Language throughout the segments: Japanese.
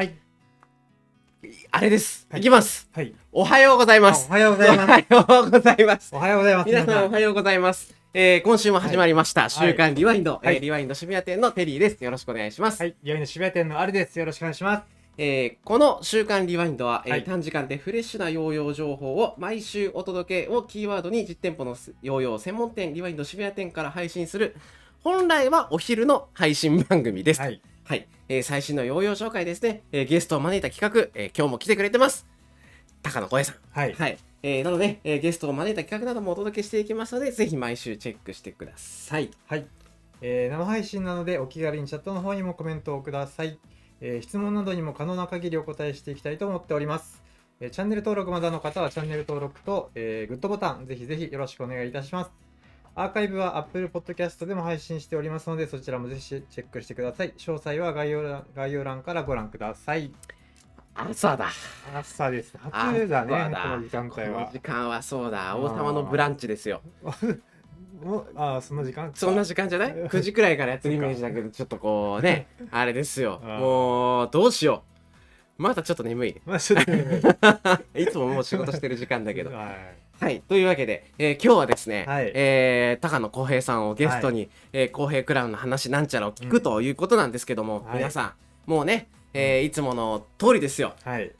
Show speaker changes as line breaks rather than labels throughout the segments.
はい。
あれです。
はい
いきます。
はい。
おはようございます。
おはようございます。
おはようございます。
おはようございます。
皆さんおはようございます。えー、今週も始まりました、
い
週刊リワインド、
はい
えーリワインド渋谷店のテリーです。よろしくお願いします。
はい。病院の渋谷店のあるです。よろしくお願いします。
えーこの週刊リワインドは、えー
はい
短時間でフレッシュなヨーヨー情報を毎週お届けをキーワードに実店舗のヨーヨー専門店リワインド渋谷店から配信する本来はお昼の配信番組です。
はい。
はい、えー最新のヨーヨー紹介ですね、えーゲストを招いた企画、えー今日も来てくれてます。高野小江さん。
はい。
はい。えーなので、えーゲストを招いた企画などもお届けしていきますので、ぜひ毎週チェックしてください。
はい。えー生配信なのでお気軽にチャットの方にもコメントをください。えー質問などにも可能な限りお答えしていきたいと思っております。えーチャンネル登録まだの方はチャンネル登録と、えーグッドボタンぜひぜひよろしくお願いいたします。アーカイブは Apple Podcast でも配信しておりますのでそちらもぜひチェックしてください。詳細は概要欄概要欄からご覧ください。
朝だ。
朝です。
朝
初だね、
だ
この時間帯は
この時。間はそうだ。王様のブランチですよ。
おああ、その時間？
そんな時間じゃない ?9 時くらいからやってるイメージだけど、ちょっとこうね、あれですよ。もう、どうしよう。まだちょっと眠い。
まあ、ちょっとね
いつももう仕事してる時間だけど。
はい
はい。というわけで、えー今日はですね、
はい
えー高野浩平さんをゲストに、えー浩平クラウンの話なんちゃらを聞くということなんですけども、
はい
皆さん、もうね、えーいつもの通りですよ。
はい。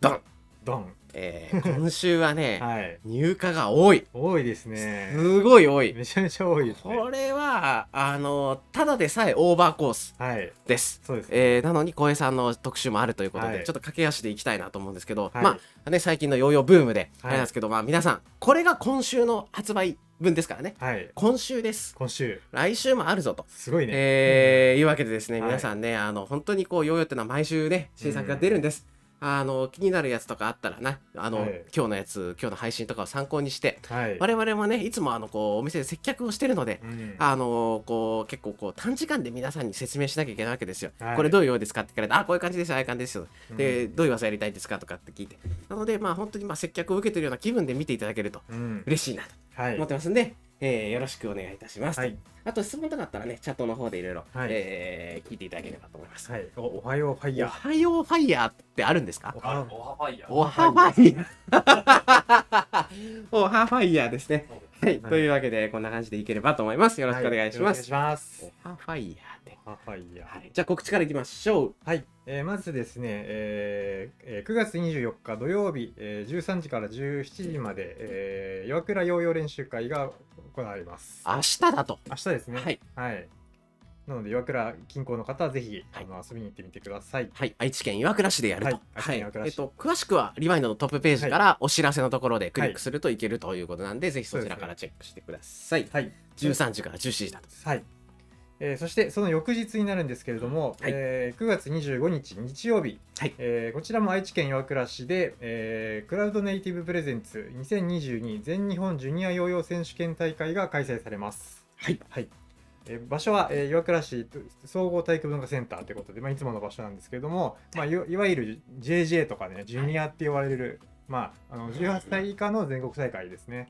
ドン
ドン。
えー今週はね、
はい。
入荷が多い。
多いですね。
すごい多い。
めちゃめちゃ多いですね。
これは、あの、ただでさえオーバーコース
はい。
です。
そうですね。
えーなのに小江さんの特集もあるということで、
はい
ちょっと駆け足でいきたいなと思うんですけど、
はい
まあね最近のヨーヨーブームで、
はい
あれなんですけどまあ皆さんこれが今週の発売分ですからね
はい。
今週です
今週、
来週もあるぞと、
すごいね。
えーいうわけでですね、
はい
皆さんねあの本当にこうヨーヨーっていうのは毎週ね新作が出るんです、あの気になるやつとかあったらなあの、
はい
今日のやつ今日の配信とかを参考にして
はい。
我々もねいつもあのこうお店で接客をしてるので、
うん
あのこう結構こう短時間で皆さんに説明しなきゃいけないわけですよ。
はい
これどういうようですかって聞かれて、あこういう感じですよ、ああいう感じですよ。で、
うん
どういう技やりたいですかとかって聞いて。なので、まあ本当にまあ接客を受けてるような気分で見ていただけると
うん。
嬉しいなと
はい
思っ。てますんで、えーよろしくお願いいたします。
はい。
あと質問とかあったらね、チャットの方でいろいろ
はい
えー聞いていただければと思います。
はい。おおはようファイ
お
ヤー。
はようファイヤーってあるんですか？
おは
ファイヤー。
おはファイヤー。おはファイヤーですね。はい、というわけで、こんな感じでいければと思います。よろしくお願いします。
お
はファイヤーで。
おはファイヤー。
はい、じゃあ告知からいきましょう。
はい、えーまずですね、えーえー9月24日土曜日、えー13時から17時まで、えー岩倉ヨーヨー練習会が行われます。
明日だと。
明日ですね。
はい。
はい。なので岩倉近郊の方はぜひ、
はい
あの遊びに行ってみてください。
はい、愛知県岩倉市でやると。
はい愛知県岩倉市
えっと、詳しくはリワインドのトップページからお知らせのところでクリックするといけるということなんで、ぜひそちらからチェックしてください。
はい。
13時から17時だと。
はい。えーそしてその翌日になるんですけれども、
はい
えー9月25日日曜日、
はい
えーこちらも愛知県岩倉市で、えークラウドネイティブプレゼンツ2022全日本ジュニアヨーヨー選手権大会が開催されます。
はい。
はいえー場所は、えー岩倉市総合体育文化センターということで、まあ、いつもの場所なんですけれども、まあ、いわいわゆる JJ とかねジュニアって言われる、まあ、あの18歳以下の全国大会ですね。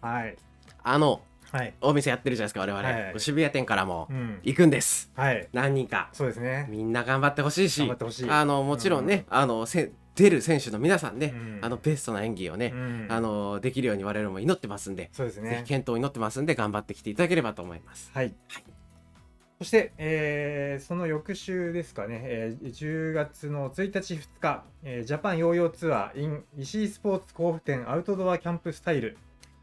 はい。
はい。
あの、
はい。
お店やってるじゃないですか、我々。
はい
渋谷店からも
うん。
行くんです。
はい。
何人か。
そうですね。
みんな頑張ってほしいし
頑張っ、てほしい。
あの、もちろんね、あの、せ出る選手の皆さんね、
うん
あの、ベストな演技をね、
うん
あの、できるように我々も祈ってますんで、ぜ
そうですね
ひ。健闘を祈ってますんで、頑張ってきていただければと思います。
はい。
はい
そして、えーその翌週ですかね、えー10月の1日、2日、えージャパンヨーヨーツアー in 石井スポーツ甲府店アウトドアキャンプスタイル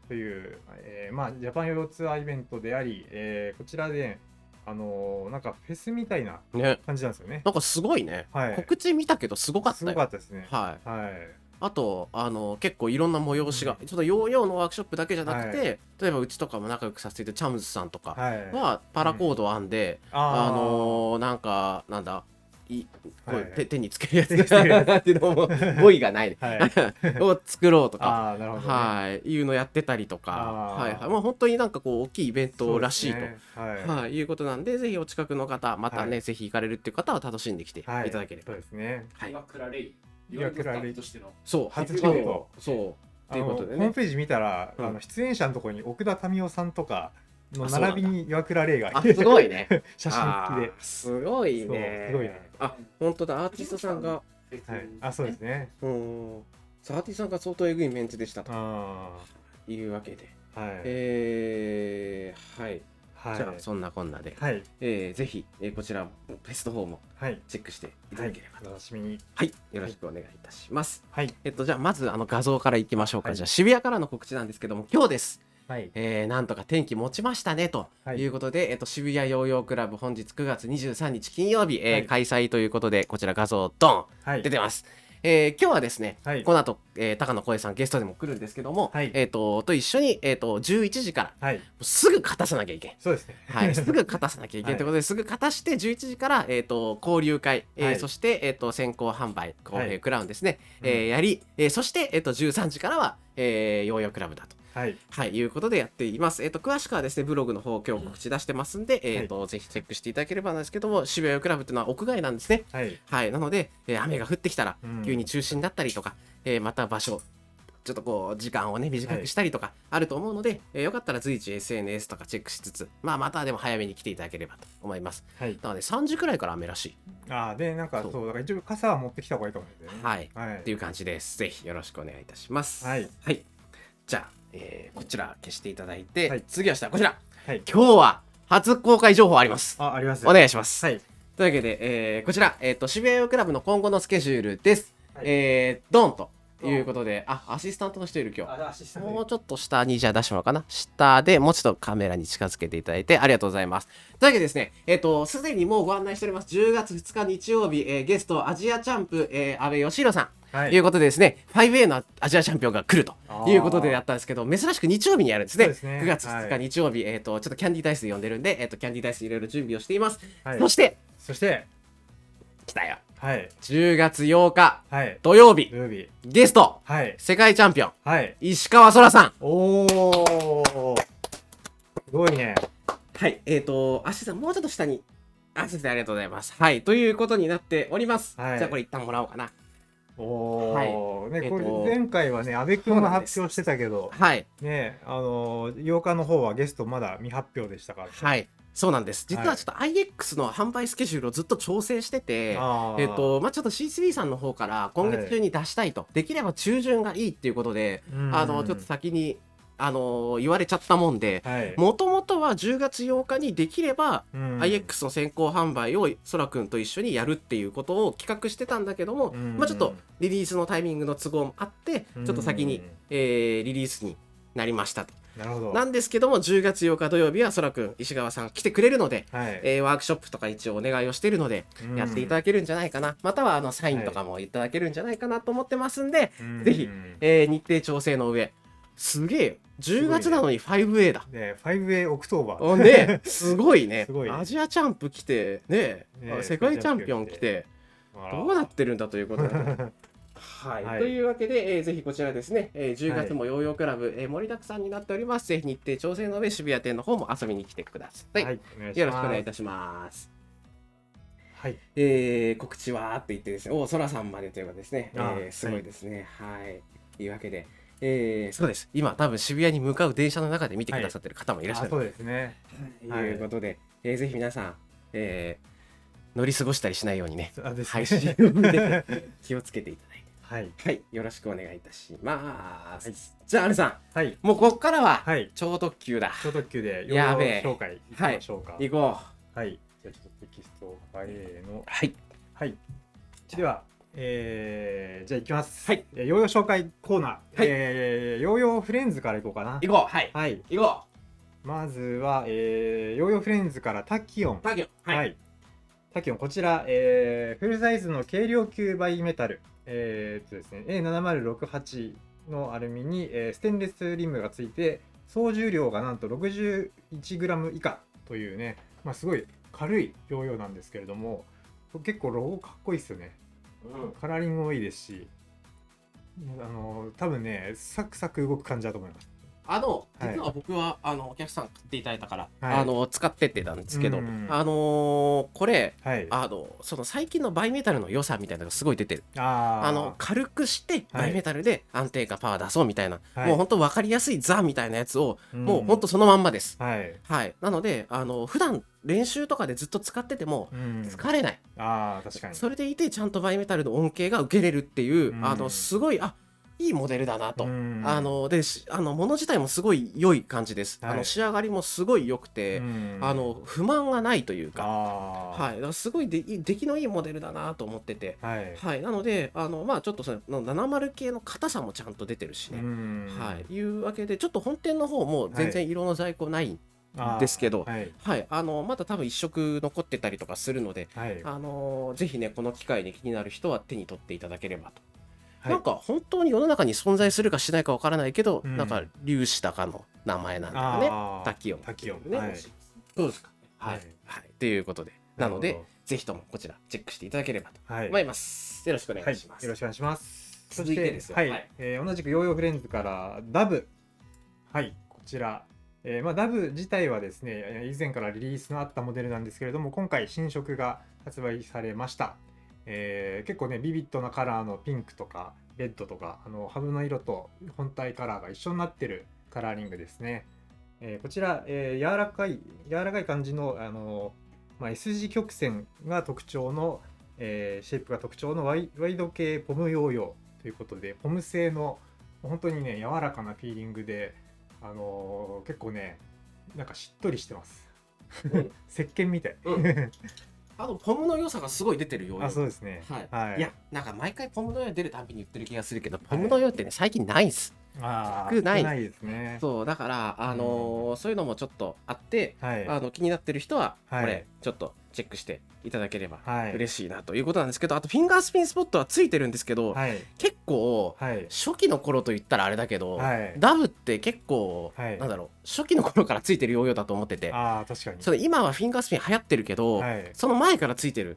という、えーまあ、ジャパンヨーヨーツアーイベントであり、えーこちらで、あのーなんかフェスみたいな
ね。
感じなんですよね。
なんかすごいね。
はい
告知見たけどすごかった
す
よ。
ごかったですね。
はい。
はい。
あと、あの、結構いろんな催しが、
うん
ちょっとヨーヨーのワークショップだけじゃなくて、
は
例えばうちとかも仲良くさせているチャムズさんとか
は
パラコードを編んで、あ
あー
のーなんか、なんだ、いこう
はい
手手につけるやつ
手につけるやつ
っていうのも 語彙がない、ね、
はい。
を作ろうとか。
ああ、なるほど、ね。
はい、いうのやってたりとか、
あー
はいはい、まあ本当になんかこう大きいイベントらしいと、
そうですねはい。
はい、いうことなんで、ぜひお近くの方、またね、
はい
ぜひ行かれるっていう方は楽しんできていた
はい
だければ。
そうですね。
はい、
岩倉レイ。
岩倉レイ
としての。
そう、
初
そう
京都
そう。っていうことでね
あのホームページ見たら、
うん
あの出演者のところに奥田民生さんとかの並びに岩倉玲が。
あすごいね。
写真付きで。
すごいね。
すごいね。
あ本当だ。アーティストさんが。
はい、あそうですね。
うん。アーティストさんが相当えぐいメンツでしたと。
あ
いうわけで。
あはい、
えー、はい、
はい。
じゃあそんなこんなで、
はい。
えーぜひ、えーこちらテスト方も
はい。
チェックしていた
はい
だければと。
お楽しみに。
はい、よろしくお願いいたします。
はい。
えっと、じゃあ、まず、あの、画像からいきましょうか。
はい。
じゃあ、渋谷からの告知なんですけども、今日です。
はい。
えー、なんとか天気持ちましたね、と
はい。
いうことで、えっと、渋谷ヨーヨークラブ、本日9月23日金曜日、えー
はい。
開催ということで、こちら画像、ドン
はい。
出てます。えー今日はですね、
はい。
この後、えー高野光さんゲストでも来るんですけども、
はい。
えっ、と、と一緒に、えっ、と、11時から、
はい。
すぐ勝たさなきゃいけん。
そうですね。
はい、すぐ勝たさなきゃいけないということで、すぐ勝たして11時から、えー、と交流会、えー
はい。
そして、えー、と先行販売公平
はい。
クラウンですね、
うん。
えーやり、えーそして、えー、と13時からは、えー、ヨーヨークラブだと。
はい
はい、いうことでやっています。えっ、と、詳しくはですね、ブログの方、今日告知出してますんで、えっ、と、ぜひチェックしていただければなんですけども、渋谷クラブっていうのは屋外なんですね。
はい
はい、なので、えー雨が降ってきたら
うん、
急に中止になったりとか、えーまた場所、ちょっとこう、時間をね、短くしたりとか、あると思うので、えーよかったら随時 SNS とかチェックしつつ、まあ、またでも早めに来ていただければと思います。
はい
なので、3時くらいから雨らしい。
ああでなんか
そ
そううだから一応傘は持ってきた方がいいかもしれないね
はい。
はい
っていう感じです。ぜひよろしくお願いいたします。
はい。
はい。じゃあ、えーこちら消していただいて、
はい
次は下、こちら。
はい
今日は初公開情報あります。
ああります
お願いします。
はい
というわけで、えーこちら、えっ、と、渋谷クラブの今後のスケジュールです。
はい
えー、ドンということで、あ、アシスタントの人いる今日。もうちょっと下にじゃあ出してもらおうかな。下でもうちょっとカメラに近づけていただいてありがとうございます。というわけでですね、えっ、と、すでにもうご案内しております。10月2日日曜日、えーゲストアジアチャンプ、えー、安倍義弘さん。
はい
ということでですね、5A のアジアチャンピオンが来るということでやったんですけど、珍しく日曜日にやるんですね。
すね
9月2
はい
日日曜日、えっ、と、ちょっとキャンディーダイス呼んでるんで、えっ、と、キャンディーダイスいろいろ準備をしています。
はい
そして、
そして
来たよ。
はい。
10月8日
はい。
土曜日。
土曜日。
ゲスト。
はい。
世界チャンピオン。
はい。
石川そらさん。
おおすごいね。
はい。えっ、ー、とアシさんもうちょっと下に。あ先生ありがとうございます。はい。ということになっております、
はい。
じゃあこれ一旦もらおうかな。
おお、ね、こ
えっと。
れ前回はね、阿部君が発表してたけど、
はい。
ね、あの8日の方はゲストまだ未発表でしたから。
はいそうなんです。実
は
はいちょっと IX の販売スケジュールをずっと調整してて、
あー。
えっ、とまあちょっと C3 さんの方から今月中に出したいと、できれば中旬がいいっていうことで、
うん。
あのちょっと先にあの言われちゃったもんで
はい、
もともとは10月8日にできれば
うん。
IX の先行販売をそらくんと一緒にやるっていうことを企画してたんだけども、
うん。
まあ、ちょっとリリースのタイミングの都合もあって
うん
ちょっと先に、えーリリースになりましたと。
なるほど。
なんですけども10月8日土曜日はそらくん石川さん来てくれるので、
はい、
えーワークショップとか一応お願いをしているので
うん。
やっていただけるんじゃないかな、またはあのサインとかもいただけるんじゃないかなと思ってますんで、
うん。
ぜひえー日程調整の上。すげえよ10月なのに 5A だ。
ね、5A オクトーバー。
おねすごいね。
すごい
アジアチャンプ来てね
ね
世界チャンピオン来て。どうなってるんだということで。はい、
はい
というわけで、えーぜひこちらですね、えー10月もヨーヨークラブ、えー盛りだくさんになっております。ぜひ日程調整の上、渋谷店の方も遊びに来てください。
はい。
よろしくお願いいたします。
はい、
えー告知はーって言ってですね、おそらさんまでということですね、え
あ
ーすごいですね。はい。というわけで、えーそうです。今、多分渋谷に向かう電車の中で見てくださってる方もいらっしゃる。
あそうですね。
ということで、えーぜひ皆さん、えー乗り過ごしたりしないようにね、配信を見て 気をつけていただいて。
はい、
はい、よろしくお願いいたします。じゃあ、アルさ
はい、
ん、もうここからは
はい、
超特急だ。
超特急でヨ
やべえ
ーヨー紹介いきましょうか。
行こ
はい、じゃあちょっとテキストをファイルの
う。はい。
はい。では、えー、じゃあ行きます。
はい
えー。ヨーヨー紹介コーナー。
はい
えー、ヨーヨーフレンズから行こうかな。
行こう。はい。
はい。
行こ
まずは、えー、ヨーヨーフレンズからタキオン
う。。タギョ。
はい。
はい。
タキオン、こちら、えー、フルサイズの軽量級バイメタル。えー、っとですね、A7068 のアルミに、えーステンレスリムがついて、総重量がなんと 61g 以下というね、まあ、すごい軽いヨーヨーなんですけれども、結構ロゴかっこいいですよね。カラーリングもいいですし、あの多分ね、サクサク動く感じだと思います。
あの
はい。
実は僕は、あのお客さん買っていただいたから、
はい。
あの使ってってたんですけど、
うん。
あのーこれ
はい。
あのその最近のバイメタルの良さみたいなのがすごい出てる。
あ
の軽くして
はい。
バイメタルで安定感パワー出そうみたいな、
はい。
もうほんと分かりやすいザみたいなやつを、
うん。
もうほんとそのまんまです。
はい。
はい。なのであの普段練習とかでずっと使ってても
うん。
疲れない、
ああ、確かに。
それでいてちゃんとバイメタルの恩恵が受けれるっていう、
うん。
あのすごいあいいモデルだなと、
うん。
あ、のでしあの物自体もすごい良い感じです、
はい。
あの仕上がりもすごい良くて、
うん。
あの、不満がないというか、
あ
はい、だからすごいでい出来のいいモデルだなと思ってて、
あ、はい。
はい、なのであのまあちょっとその70系の硬さもちゃんと出てるしね、
ん。
はい、いうわけでちょっと本店の方も全然色の在庫ない、
あー
ですけど
はい。
はい、あのまだ多分一色残ってたりとかするので、
はい。
あのぜひねこの機会に気になる人は手に取っていただければと。
はい
なんか本当に世の中に存在するかしないかわからないけど、
うん
なんか粒子高の名前なんだよね。タキオン。
タキオン
ね。
はい
そうですか。はい。
は
はいい。ということで、なのでぜひともこちらチェックしていただければと
はい。
思います。よろしくお願いします。
よろしくお願いします。
続いてですよ
はい、
はい
えー同じくヨーヨーフレンズからダブ。はい、こちら。えーまあ、ダブ自体はですね、えー以前からリリースのあったモデルなんですけれども、今回新色が発売されました。えー結構ね、ビビッドなカラーのピンクとか、レッドとか、あのハブの色と本体カラーが一緒になってるカラーリングですね。えーこちら、えー柔らかい、柔らかい感じの、あのまあ、S 字曲線が特徴の、えーシェイプが特徴のワイド系ポムヨーヨーということでポム製の本当にね柔らかなフィーリングで、あのー結構ねなんかしっとりしてます。
うん。
石鹸みたい、
うんあと、ポムの良さがすごい出てるよう
あそうですね。
はい、
はい。
い、や、なんか毎回ポムの用出るたびに言ってる気がするけど、ポムの用ってね、最近ないんす。
あー
少ない。
少ないですね。
そう、だから、あのーそういうのもちょっとあって、
はい。
あの気になってる人は、こ
はい。
れ、ちょっとチェックしていただければ
はい。
嬉しいなということなんですけど、あと、フィンガースピンスポットはついてるんですけど、
はい。
結構、
はい。
初期の頃と言ったらあれだけど、
はい。
ダブって結構、
はい。
なんだろう、初期の頃からついてるヨーヨーだと思ってて、
ああ確かに。
その今はフィンガースピン流行ってるけど、
はい。
その前からついてる。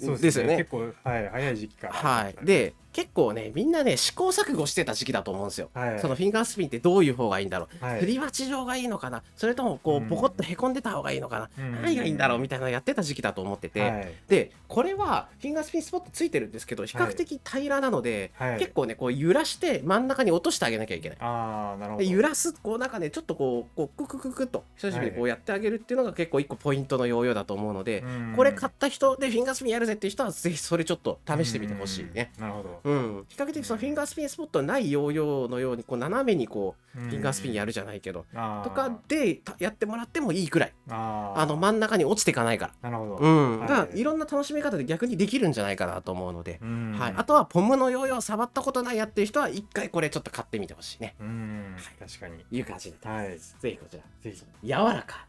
そう
ですよね。
結構、はい、早い時期から。
はい。で、結構ね、みんなね、試行錯誤してた時期だと思うんですよ。
はい。
そのフィンガースピンってどういう方がいいんだろう、
はい。
振り鉢状がいいのかな。それともこ
う
うん。ポコッとへこんでた方がいいのかな、
うん。
何がいいんだろう？みたいなのやってた時期だと思ってて、
はい。
でこれはフィンガースピンスポットついてるんですけど比較的平らなので、
はい。
結構ねこう揺らして真ん中に落としてあげなきゃいけない。
ああなるほど。
で揺らすこうなんかねちょっとこうこうククククっと久しぶりにこうやってあげるっていうのが結構一個ポイントのヨーヨーだと思うので、
うん。
これ買った人でフィンガースピンやるぜっていう人はぜひそれちょっと試してみてほしいね。
うん。なるほど
うん、比較的そのフィンガースピンスポットないヨーヨーのようにこう斜めにこうフィンガースピンやるじゃないけど、とかでたやってもらってもいいくらい
あ
の真ん中に落ちていかないか
なるほど、
ら、うん、
はい。
いろんな楽しみ方で逆にできるんじゃないかなと思うので、
うん。
はい、あとはポムのヨーヨー触ったことないやってる人は一回これちょっと買ってみてほしいね。
うん。確かに。
いう感じで、
はい。
ぜひこちら。
ぜひ。
柔らか。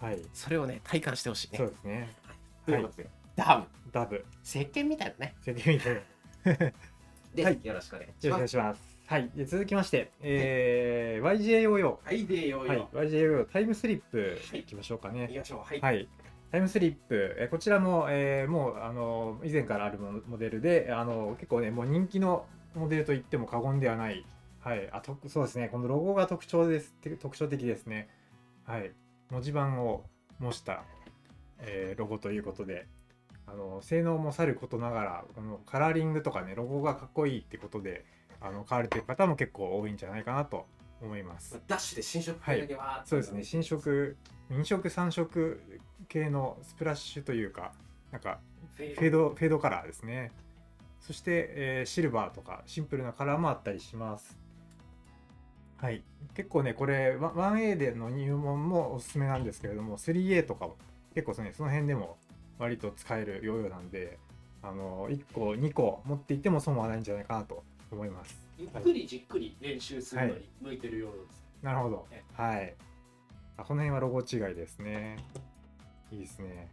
はい。
それをね体感してほしいね。
そうですね。
とい。うことで、ダム。
ダブ
石鹸みたいなね。
責任で
で、
はい。
よろしくお願いします。
よろしくお願いします。はい。で続きまして、えー YJ ヨーヨ
はいでヨー
ー
ヨ
はい。YJ ヨーヨータイムスリップ
はい。
いきましょうか
ー、
ね。
いきましょう。はい、
はい。タイムスリップ、えーこちらも、えーもうあの以前からあるモモデルであの結構ねもう人気のモデルと言っても過言ではない、はい、あとそうですね。このロゴが特徴です。特徴的ですね、はい、文字盤を模した、えーロゴということであの性能もさることながらこのカラーリングとかねロゴがかっこいいってことであの買われてる方も結構多いんじゃないかなと思います。
ダッシュで新色は、
そうですね。新色2色3色系のスプラッシュというかなんか
フェ
ード。フェードカラーですね。そして、えーシルバーとかシンプルなカラーもあったりします。はい。結構ねこれわ 1A での入門もおすすめなんですけれども 3A とかも結構ねその辺でも割と使えるヨーヨーなんであの1個2個持っていっても損はないんじゃないかなと思います
ゆっくりじっくり練習するのに向いてるようです。
なるほど
え。
はい。あこの辺はロゴ違いですね。いいですね。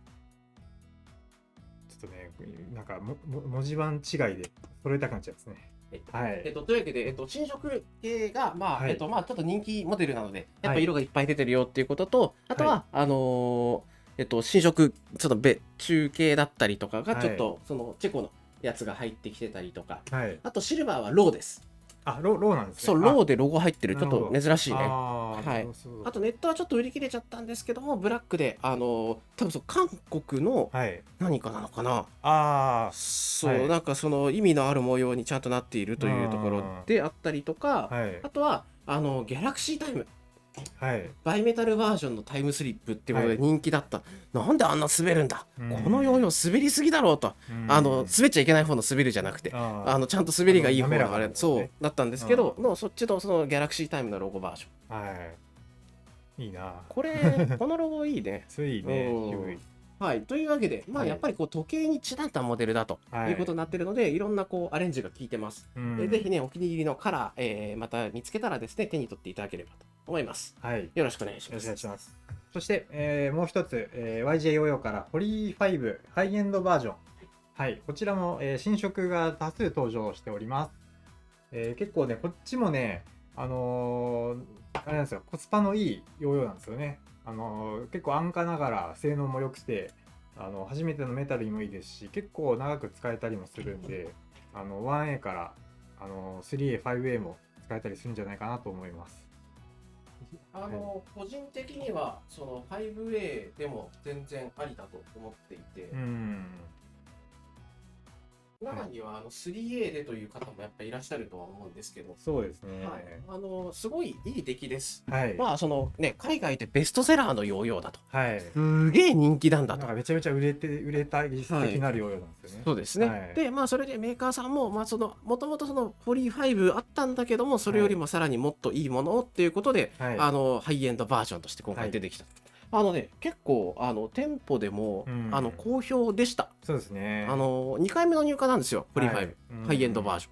ちょっとね、なんかもも文字盤違いで揃えたくなっちゃいますね。はい。
えっと、というわけで、えっと、新色系が、まあ、
はい
えっと、まあ、ちょっと人気モデルなので、やっぱ
はい
色がいっぱい出てるよっていうことと、あとは、あのーえっと、新色、ちょっと別注系だったりとかが、
はい。
ちょっと、その、チェコのやつが入ってきてたりとか、
はい。
あと、シルバーはローです。
あロローなんですね。
そうローでロゴ入ってる。ちょっと珍しいね。
あー
はい。あとネットはちょっと売り切れちゃったんですけどもブラックであの多分そう韓国の
はい。
何かなのかな。
あ
そう、
はい。
なんかその意味のある模様にちゃんとなっているというところであったりとか
あはい。
あとはあのギャラクシータイム
はい。
バイメタルバージョンのタイムスリップっていうことで
はい。
人気だった、なんであんな滑るんだ、
うん。
このヨーヨー滑りすぎだろうと、
うん。
あの滑っちゃいけない方の滑るじゃなくて。
あー
あのちゃんと滑りがいい方
あ
れそう。だったんですけど、
う
のそっちのそのギャラクシータイムのロゴバージョン。
はい。いいな。
これ このロゴいいね。
それいい。ね
はい。というわけでまあ
はい。
やっぱりこう時計にちなんだモデルだと
はい
いうことになってるので、い、ろんなこうアレンジが効いてます、
うん。
でぜひねお気に入りのカラー、えーまた見つけたらですね手に取っていただければと思います
はい
よろしくお願いし
よろしくお
ます
願いします。そして、えーもう一つ、えー YJ ヨーヨーからホリー5ハイエンドバージョン。はい、こちらも、えー新色が多数登場しております。えー結構ね、こっちもね、あのーあれなんですよ、コスパのいいヨーヨーなんですよね。あのー結構安価ながら性能も良くて、あの初めてのメタルにもいいですし、結構長く使えたりもするんで、あの 1A からあの 3A、5A も使えたりするんじゃないかなと思います。
あの個人的にはその 5A でも全然ありだと思っていて、
うん。
中にはあの 3A でという方もやっぱりいらっしゃるとは思うんですけど、
そうですね。
はい、あのすごいいい出来です。
はい。
まあそのね海外でベストセラーのヨーヨーだと
はい。
すげえ人気なんだと。
めちゃめちゃ売れて、売れた技術的なるヨーヨーなんですよね。
そうですね、
はい
でまあそれでメーカーさんもまあそのもともとそのホリー5あったんだけどもそれよりもさらにもっといいものをっていうことで、
はい。
あのハイエンドバージョンとして今回出てきた、あのね結構あの店舗でも、
うん。
あの好評でした。
そうですね。
あの2回目の入荷なんですよホリー5、
はい
ハイエンドバージョン、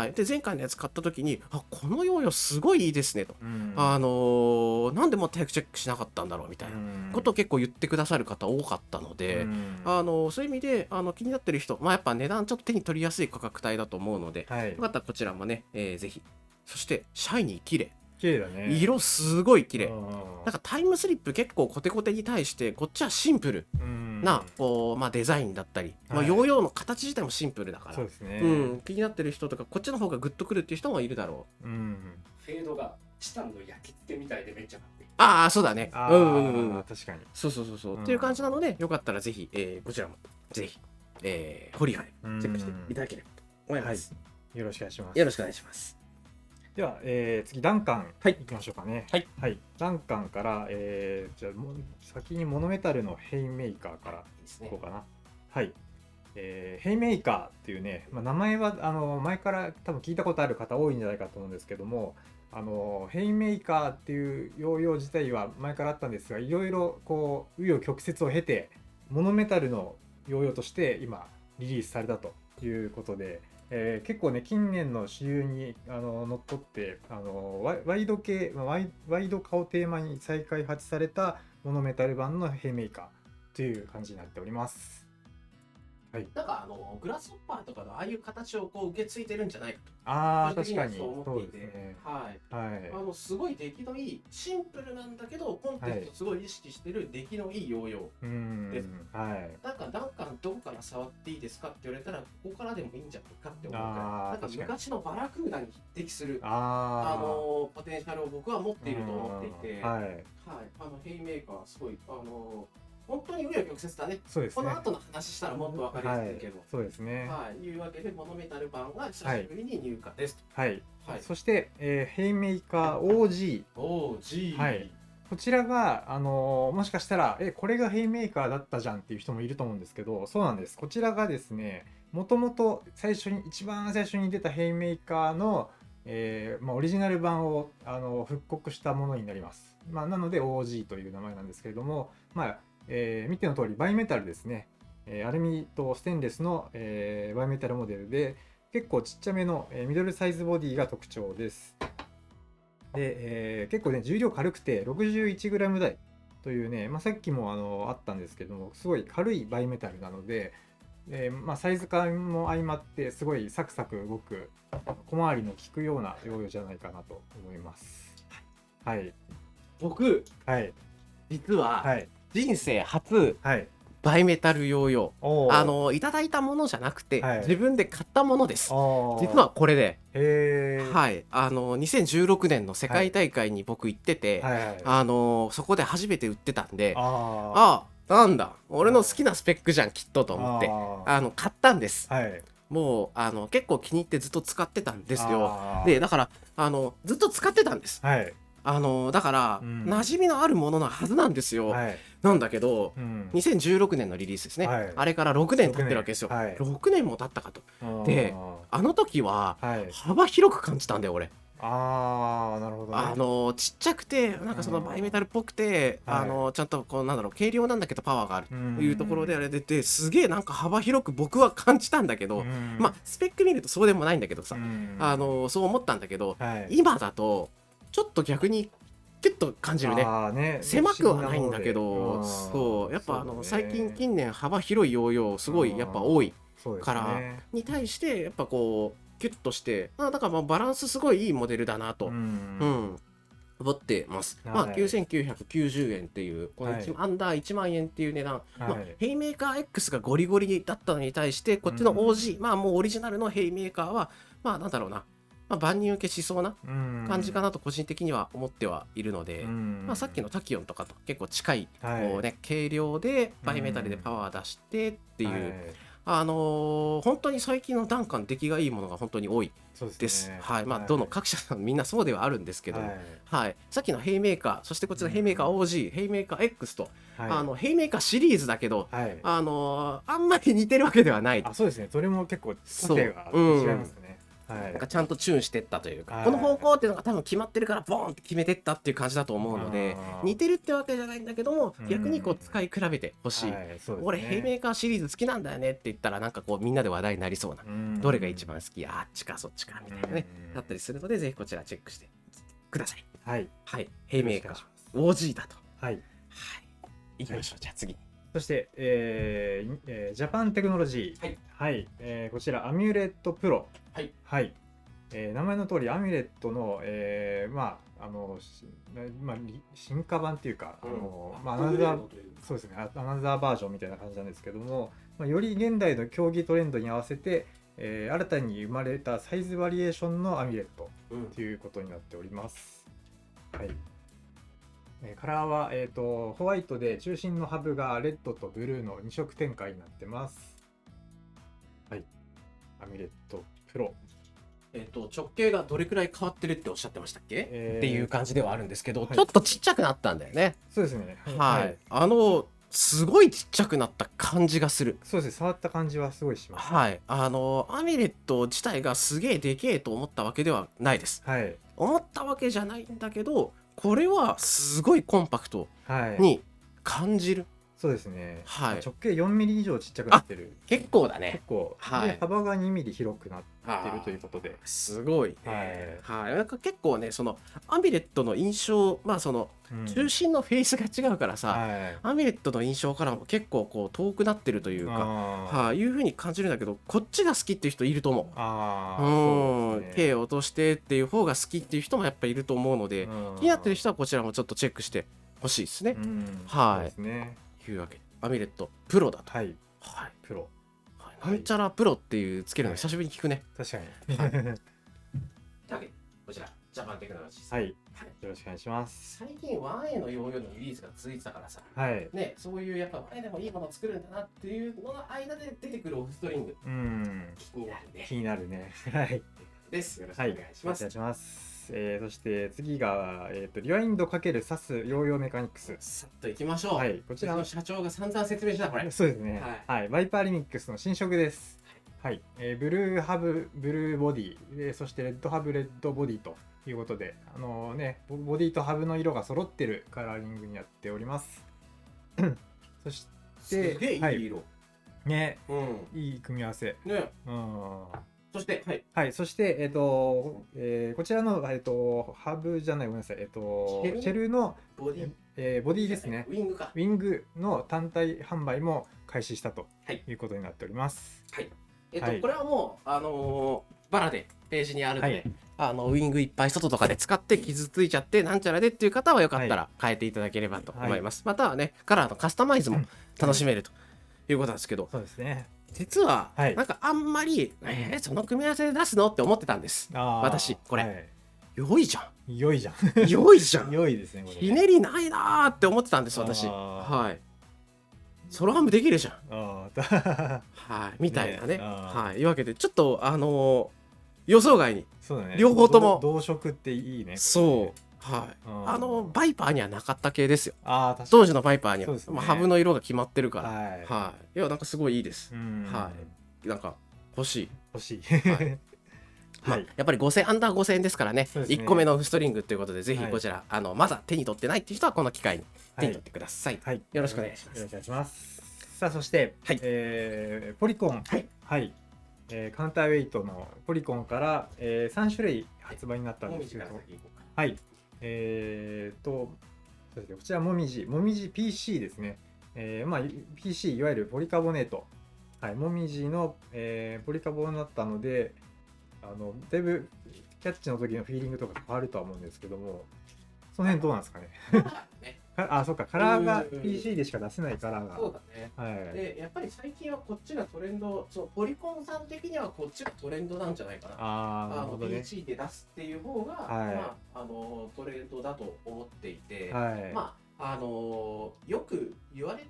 はい、で前回のやつ買った時にあこのヨーヨーすごいいいですねと、
うん。
あのーなんでも早くチェックしなかったんだろうみたいな
うん。
ことを結構言ってくださる方多かったので、
うん。
あのそういう意味であの気になってる人、まあ、やっぱ値段ちょっと手に取りやすい価格帯だと思うので、
はい。
よ。かったらこちらもね、えーぜひ。そしてシャイニー綺麗
綺麗だね。
色すごい綺麗。
うん
なんかタイムスリップ結構コテコテに対してこっちはシンプル
うん。
な、こうまあ、デザインだったり、まあ、
はい
ヨーヨーの形自体もシンプルだから。
そうですね。
うん、気になってる人とかこっちの方がグッとくるっていう人もいるだろう。
うん。
フェードがチタンの焼き付けみたいでめっちゃ
ああそうだね。
あ
うんうんうんうん。
あ、確かに。
そうそうそうそう、
うん。
っていう感じなのでよかったらぜひ、えーこちらもぜひ、えー、ホリーファイチェックしていただければと思います、
よろしくお願いします。
よろしくお願いします
では、えー次、ダンカン、
はい
いきましょうかね。
はい。
ダンカンから、えーじゃあもう、先にモノメタルのヘイメーカーから
い
こうかな。はい。えーヘイメーカーっていうね、まあ、名前はあの前から多分聞いたことある方多いんじゃないかと思うんですけども、あのヘイメーカーっていうヨーヨー自体は前からあったんですが、いろいろこう紆余曲折を経て、モノメタルのヨーヨーとして今リリースされたということで、えー結構ね近年の主流にあの乗っ取ってあのワイド系ワイワイド化をテーマに再開発されたモノメタル版のヘイメーカという感じになっております。
なんかあのグラスホッパーとかのああいう形をこう受け継いでるんじゃないかと。
あ確かに。
そう思っていて。
ね。
はい。
はい。
あのすごい出来のいいシンプルなんだけどコンテンツをすごい意識してる出来のいいヨーヨー。です
はい。
なんかダンカンどこから触っていいですかって言われたらここからでもいいんじゃないかって思うから。なんか昔のバラクーダに匹敵するあ
あ
のポテンシャルを僕は持っていると思っていて、はい、
はい。
あのヘイメーカーはすごいあの本当に紆余曲折だね。
そうですね
この後の話したらもっとわかりやすいけど。
そうですね
はい、いうわけでモノメタル版が久しぶりに入荷です。
はい、
はい。
そして、えーヘイメーカー OG
おー、G。
はいこちらが、あのーもしかしたらえこれがヘイメーカーだったじゃんっていう人もいると思うんですけどそうなんですこちらがですねもともと最初に一番最初に出たヘイメーカーの、えーまあ、オリジナル版を、あの復刻したものになります、まあ、なので OG という名前なんですけれども、まあえー見ての通りバイメタルですね、えーアルミとステンレスの、えーバイメタルモデルで結構ちっちゃめの、えーミドルサイズボディが特徴です。で、えー結構ね重量軽くて 61g 台というね、まあ、さっきもあのあったんですけどもすごい軽いバイメタルなので、えーまあ、サイズ感も相まってすごいサクサク動く小回りの利くようなヨーヨーじゃないかなと思います。はい。
僕、
はい。
実は、
はい
人生初、
はい。
バイメタルヨーヨ
おー。
ーあのいただいたものじゃなくて、
はい。
自分で買ったものです。実はこれで、はい。あの2016年の世界大会に僕行ってて、
はいはい
あのそこで初めて売ってたんであ
あ
あなんだ。俺の好きなスペックじゃんきっとと思って
あ
あの買ったんです。
ーはい。
もうあの結構気に入ってずっと使ってたんですよ。でだからあのずっと使ってたんです。
はい
あのだから、
うん。
馴染みのあるものなはずなんですよ、
はい。
なんだけど
うん。
2016年のリリースですね、
はい。
あれから6年経ってるわけですよ、
はい。
6年も経ったかと。であの時は幅広く感じたんだよ俺。
ああなるほどね。
あのちっちゃくてなんかそのバイメタルっぽくて、
はい。
あのちゃんとこうなんだろう軽量なんだけどパワーがある
うん
というところであれでですげえなんか幅広く僕は感じたんだけど、
うん。
まあスペック見るとそうでもないんだけどさ、
うん。
あのそう思ったんだけど
はい。
今だとちょっと逆にキュッと感じるね。
ね。
狭くはないんだけどそう。やっぱあの、
ね
最近近年幅広いヨーヨーすごいやっぱ多いからに対してやっぱこうキュッとしてあだからまあバランスすごいいいモデルだなと、
う
うん
ん
思ってます、
はい
まあ9990円っていうこの
はい。
一アンダー1万円っていう値段、まあ
はい
ヘイメーカー X がゴリゴリだったのに対してこっちの OG、まあもうオリジナルのヘイメーカーはまあなんだろうな、まあ、万人受けしそうな
うん。
感じかなと個人的には思ってはいるので、
うん。
まあ、さっきのタキオンとかと結構近い、
はい。
こうね、軽量でバイメタルでパワー出してっていう、
はい。
あのー本当に最近のダンカン出来がいいものが本当に多い
です。
はい、まあ、どの各社さんみんなそうではあるんですけど、
は
はい。い、さっきのヘイメーカー、そしてこちらヘイメーカー OG、ヘイメーカー X と、
はい。
あのヘイメーカーシリーズだけど、
はい。
あのーあんまり似てるわけではない。
あそうですね。それも結構個性が
うん
違いますねはい。
なんかちゃんとチューンしてったというか、
はい。
この方向っていうのが多分決まってるからボーンって決めてったっていう感じだと思うので似てるってわけじゃないんだけども
うん。
逆にこう使い比べてほしい、
はいね。
俺ヘイメーカーシリーズ好きなんだよねって言ったらなんかこうみんなで話題になりそうな、
うん。
どれが一番好きあっちかそっちかみたいなね、
うん。
だったりするのでぜひこちらチェックしてください。
はい。
はい。ヘイメーカー OG だと。
はい。
はい。行きましょう。じゃあ次
そして、えーえージャパンテクノロジー、
はい。
えーこちらアミュレットプロ、
はい。
えー名前の通りアミュレットの、えーまああのしまあ、り進化版っていうか、あのまあ、アナザーそうですね。アアナザーバージョンみたいな感じなんですけども、まあ、より現代の競技トレンドに合わせて、えー新たに生まれたサイズバリエーションのアミュレット
うん。
ということになっております。はい。えーカラーは、えー、とホワイトで中心のハブがレッドとブルーの2色展開になってます。はい。アミュレットプロ。
えっと直径がどれくらい変わってるっておっしゃってましたっけ、
えー
っていう感じではあるんですけど、
はい
ちょっとちっちゃくなったんだよね
そうですね。
はい、あのすごいちっちゃくなった感じがする
そうですね。触った感じはすごいします。
はいあのアミレット自体がすげえでけえと思ったわけではないです
はい。
思ったわけじゃないんだけどこれはすごいコンパクト
はい。
に感じる、
そうですね。
はい
直径4ミリ以上ちっちゃくなってる。
結構だ
結
ね
構、
はい
で幅が2ミリ広くなってるということで。
すごい
はい
ねはい、なんか結構ねそのアミレットの印象まあその
うん
中心のフェイスが違うからさ、
はい。
アミレットの印象からも結構こう遠くなってるというか、はい、いう風に感じるんだけどこっちが好きっていう人いると思う。
あー
うん手を落としてっていう方が好きっていう人もやっぱいると思うので、
うん
気になってる人はこちらもちょっとチェックしてほしいですね。
うん
はい
そうですね。
というわけでアミレットプロだと。
はい。
はい
プロ。
はいなんちゃらプロっていうつけるの久しぶりに聞くね。
確かに。
は といこちらジャパンテクノロジーさん
はい。よろしくお願いします。
最近 1A のヨーヨーのリリースが続いてたからさ、
はい。
ね、そういうやっぱ 1A でもいいものを作るんだなっていうのの間で出てくるオフストリング
うん。
気になるね。
気になるね。はい。
です。よろしくお
はい。
願いします。
お願いします。えーそして次が、えー、とリワインド×サスヨーヨーメカニクス。
さっといきましょう。
はい。こちらの
社長が散々説明したこれ。
そうですね、
は
はい。バイパーリミックスの新色です。はい。えーブルーハブ、ブルーボディ、でそしてレッドハブ、レッドボディということで、あのね、ボボディとハブの色が揃ってるカラーリングになっております。そし
すげえい
はい
い色。
て、ね、
うん。
いい組み合わせ。
ね。
うん。
そして、はい。
はい、そして、えっ、と、えーこちらの、えっ、と、ハブじゃない、ごめんなさい、えっ、と、シェルの、
ボディ？
えーボディですね。
ウィングか。
ウィングの単体販売も開始したと
はい
いうことになっております。
えっと、
はい
これはもう、あのーバラでページにあるので、
はい
あのウィングいっぱい外とかで使って傷ついちゃってなんちゃらでっていう方はよかったら変えていただければと思います、またはねカラーのカスタマイズも楽しめるということなんですけど
そうですね。
実は
はい。
なんかあんまり、えーその組み合わせで出すのって思ってたんです。私これ。
はい。
良いじゃ
良いじゃん。
ん良いじゃん。
良い ですね。
ひねりないなーって思ってたんです私。はい。ソロハムできるじゃん。はい。みたいなね。
ね
はい。いうわけでちょっとあのー予想外に。
そうだね。
両方とも。
同同色っていいね。
そうはい。
うん。
あのバイパーにはなかった系ですよ。
ああ、確か
当時のバイパーには、
ね。
まあ、ハブの色が決まってるから。
に。はい。
はい。いやなんかすごいいいです。
うん。
はい。なんか欲しい。
欲しい。
はい。まあ
はい。
やっぱり5000アンダー5000円ですからね。
ね。
1個目のストリングということでぜひ
はい。
こちら、あのまだ手に取ってないっていう人はこの機会に
はい。
手に取ってください、
はい。
よろしくお願いします。
よろしくお願いします。さあ、そして、
はい。
えーポリコン。
はい。
はい。えーカウンターウェイトのポリコンから、えー、3種類発売になったんですけど、はい。えー、と、そうですねこちら、もみじ、もみじ PC ですね。えーまあ、PC、いわゆるポリカボネート。はい、もみじの、えーポリカボになったので、あの、だいぶキャッチの時のフィーリングとか変わるとは思うんですけども、その辺どうなんですかね？あ、そっか、カラーが
うん
PC でしか出せないカラーが。
そうだね
はい。
でやっぱり最近はこっちがトレンドそうポリコンさん的にはこっちがトレンドなんじゃないかな
あー、なるほどね。
PC で出すっていう方が、
はい
まあ、あのトレンドだと思っていて、
はい。
まああのよく言われ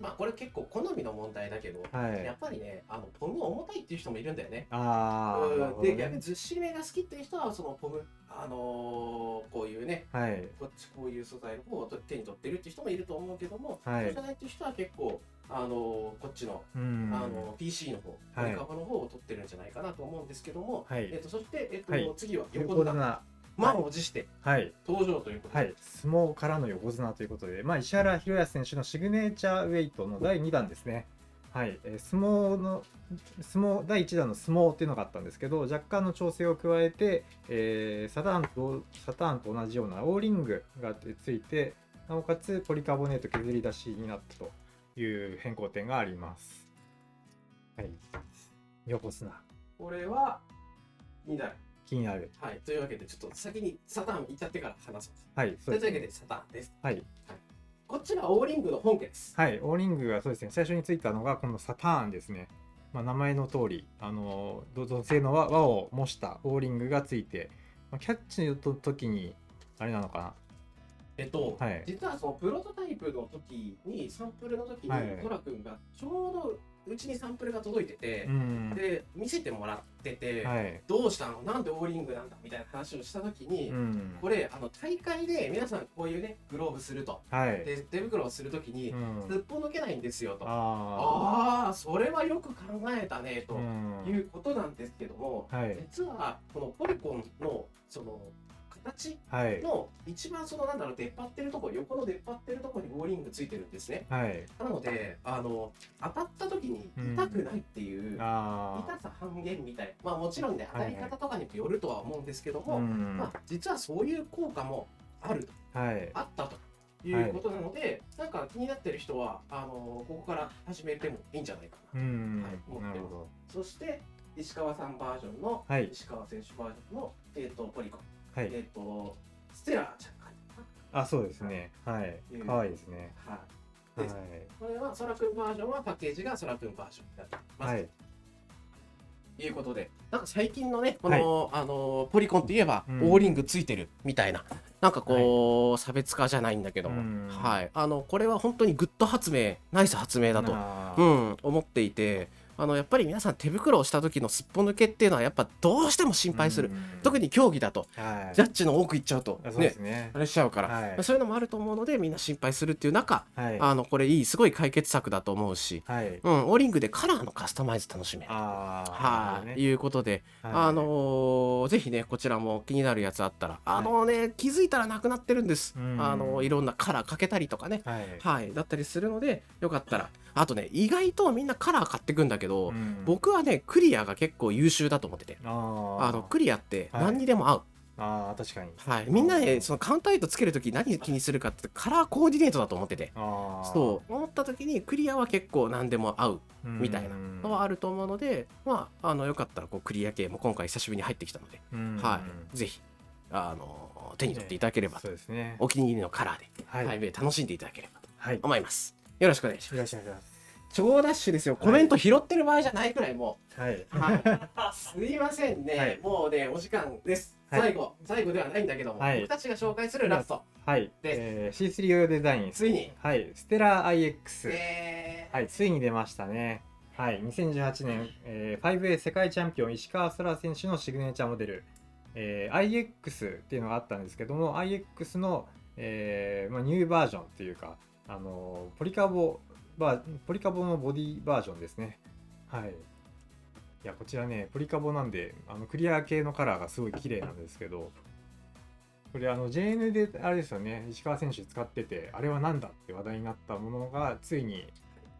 まあこれ結構好みの問題だけど、
はい
やっぱりねあのポム重たいっていう人もいるんだよね。
あー、なるほど
うんで逆に
ね。
ずっしりめが好きっていう人はそのポムあのこういうね
はい。
こっちこういう素材の方を手に取ってるっていう人もいると思うけども、
はい
そうじゃないっていう人は結構あのこっちの,、
うん。
あの PC の方、
はい
ポリカバの方を取ってるんじゃないかなと思うんですけども、
はい
えっとそして、えっと
はい
次は横綱
横綱。
満を持して
はい。
登場ということで、
はい、相撲からの横綱ということで、まあ、石原宏康選手のシグネチャーウェイトの第2弾ですね。はい、えー相撲の相撲第1弾の相撲っていうのがあったんですけど若干の調整を加えて、えーサターンとサターンと同じようなオーリングがついてなおかつポリカーボネート削り出しになったという変更点があります。はい、横綱
これは2台。
気になる。
はい、というわけでちょっと先にサターン行っちゃってから話そう。
はい、
というわけで。サターンです。
はい、
こっちがオーリングの本家です。
はい、オーリングがそうですね、最初についたのがこのサターンですね。まあ、名前の通り、あの土土星の輪輪を模したオーリングがついて、まあ、キャッチの時に、あれなのか
えっと、
はい
実はそのプロトタイプの時にサンプルの時に、
はい
トラ君がちょうどうちにサンプルが届いてて
な。う、ん。
で見せてもらってて、
はい。
どうしたの？なんでオーリングなんだ？みたいな話をした時に、
うん。
これあの大会で皆さんこういうねグローブすると
はい。
で手袋をする時に、
うん。
すっぽ抜けないんですよと。
あ
あそれはよく考えたね
あ。
と
うん。
いうことなんですけども、
はい。
実はこのポリコンのその形
はい。
の一番そのなんだろう出っ張ってるところ横の出っ張ってるところにウォーリングついてるんですね
はい。
なのであの当たった時に痛くないっていう、
あ
痛さ半減みたいまあもちろんね当
はい
たり方とかにもよるとは思うんですけど
あ。
も、
うん。
まあ、実はそういう効果もあると
はい。
あったということなので、なんか気になってる人はあのここから始めてもいいんじゃないかな
うん
はい。
なるほ
そして石川さんバージョンの、
はい
石川選手バージョンの、えー、とポリコン、
ど。はい。
えっ、とステラちゃんか
あ、そうですね。はい。かわいいですね。
な、はい、
はい。
で。これはソラくんバージョンはパッケージがソラくんバージョンになってます、
はい。
ということでなんか最近のねこの、あのポリコンって言えば、
うん。
オーリングついてるみたいな。なんかこう、差別化じゃないんだけど。も、
うん。
はい。あのこれは本当にグッド発明ナイス発明だと、うん、思っていてあのやっぱり皆さん手袋をした時のすっぽ抜けっていうのはやっぱどうしても心配する、
うん。
特に競技だと。
はい。
ジャッジの多くいっちゃうと。ね
すね。
あ。れしちゃうから、
はい。
そういうのもあると思うのでみんな心配するっていう中、
はい。
あのこれいいすごい解決策だと思うし、
はい。
うん、オーリングでカラーのカスタマイズ楽しめる。
ああ。
はい、
ね。
いうことで、
はい。
あのーぜひねこちらも気になるやつあったらあのね、気づいたらなくなってるんです、
うん。
あのいろんなカラーかけたりとかね。
はい。
はい。だったりするのでよかったらあとね意外とみんなカラー買ってくんだけど、
うん。
僕はねクリアが結構優秀だと思ってて。
あ
のクリアって
はい。
何にでも合う、
あー確かに。
はい、みんなねそのカウンターエイトつけるとき何気にするかってカラーコーディネートだと思ってて。そう。思った時にクリアは結構何でも合う
うん。
みたいなのはあると思うので、まああのよかったらこうクリア系も今回久しぶりに入ってきたので、
うん。
はい。ぜひあの手に取っていただければ、
そうですね。
お気に入りのカラーで、
はい。
はい。楽しんでいただければと思いますよろしくお願いします
ろしくお願いします
超ダッシュですよ。コメント拾ってる場合じゃないくらいも
はい。
う。はい、すいませんね、
はい
もうね、お時間です。
はい
最後、最後ではないんだけども、
はい
僕たちが紹介するラスト、
はい。
で
えー、C3 用デザイン。
ついに、
はい。ステラ IX。
えー
はい。ついに出ましたね。はい。2018年、えー、5A 世界チャンピオン石川空選手のシグネチャーモデル、えー、IX っていうのがあったんですけども、IX の、えーまあ、ニューバージョンっていうか、あのポリカボバ、ポリカボのボディバージョンですね。はい。いや、こちらね、ポリカボなんで、あのクリア系のカラーがすごい綺麗なんですけど、これあの JN であれですよね、石川選手使ってて、あれは何だって話題になったものがついに、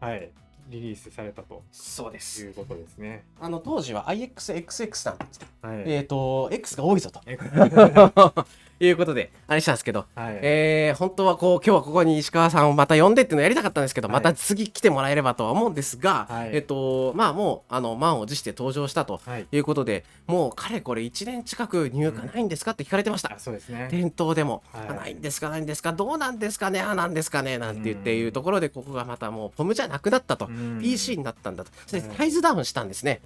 はい、リリースされたと
そうです。
いうことですね。
あの当時は IXXX なんです。
はい。
えっ、と、X が多いぞと。いうことで、あれしたんですけど、
はい。
えー、本当はこう今日はここに石川さんをまた呼んでっていうのをやりたかったんですけど、
はい
また次来てもらえればとは思うんですが、
はい
えっとまあもうあの満を持して登場したと
はい。
いうことでもうかれこれ1年近く入荷ないんですかって聞かれてました、
あ、そうですね。
店頭でも、ないんですかないんですかどうなんですかねあなんですかねなんて言って
うん
いうところでここがまたもうポムじゃなくなったと、
うん
PC になったんだとサイズダウンしたんですね、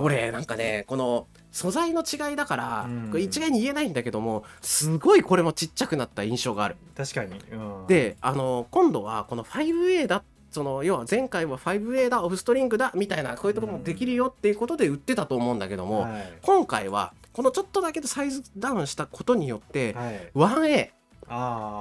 俺なんかねこの素材の違いだから、
うん
これ一概に言えないんだけどもすごいこれもちっちゃくなった印象がある。
確かに。うん、
であの今度はこの 5A だその要は前回は 5A だオフストリングだみたいなこういうところもできるよっていうことで売ってたと思うんだけども、
はい。
今回はこのちょっとだけでサイズダウンしたことによって
はい。
1A
ああ。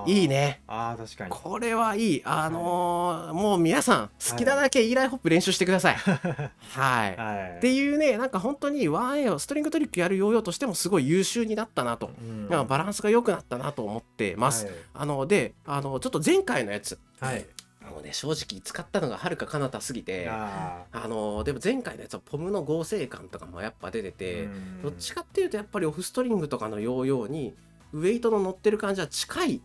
いい。ね。
ああ、確かに。
これはいい。あのーもう皆さん好きなだけイーライホップ練習してください。はい。
はい。
っていうね、なんか本当に 1A をストリングトリックやるヨーヨーとしてもすごい優秀になったなと。
うん
なんかバランスが良くなったなと思ってます。あので、あのちょっと前回のやつ、
はい。はい。
もうね正直使ったのがはるか彼方すぎて、
あ
あのでも前回のやつはポムの合成感とかもやっぱ出て
ー
て、
うん
どっちかっていうとやっぱりオフストリングとかのヨーヨーにウェイトの乗ってる感じは近い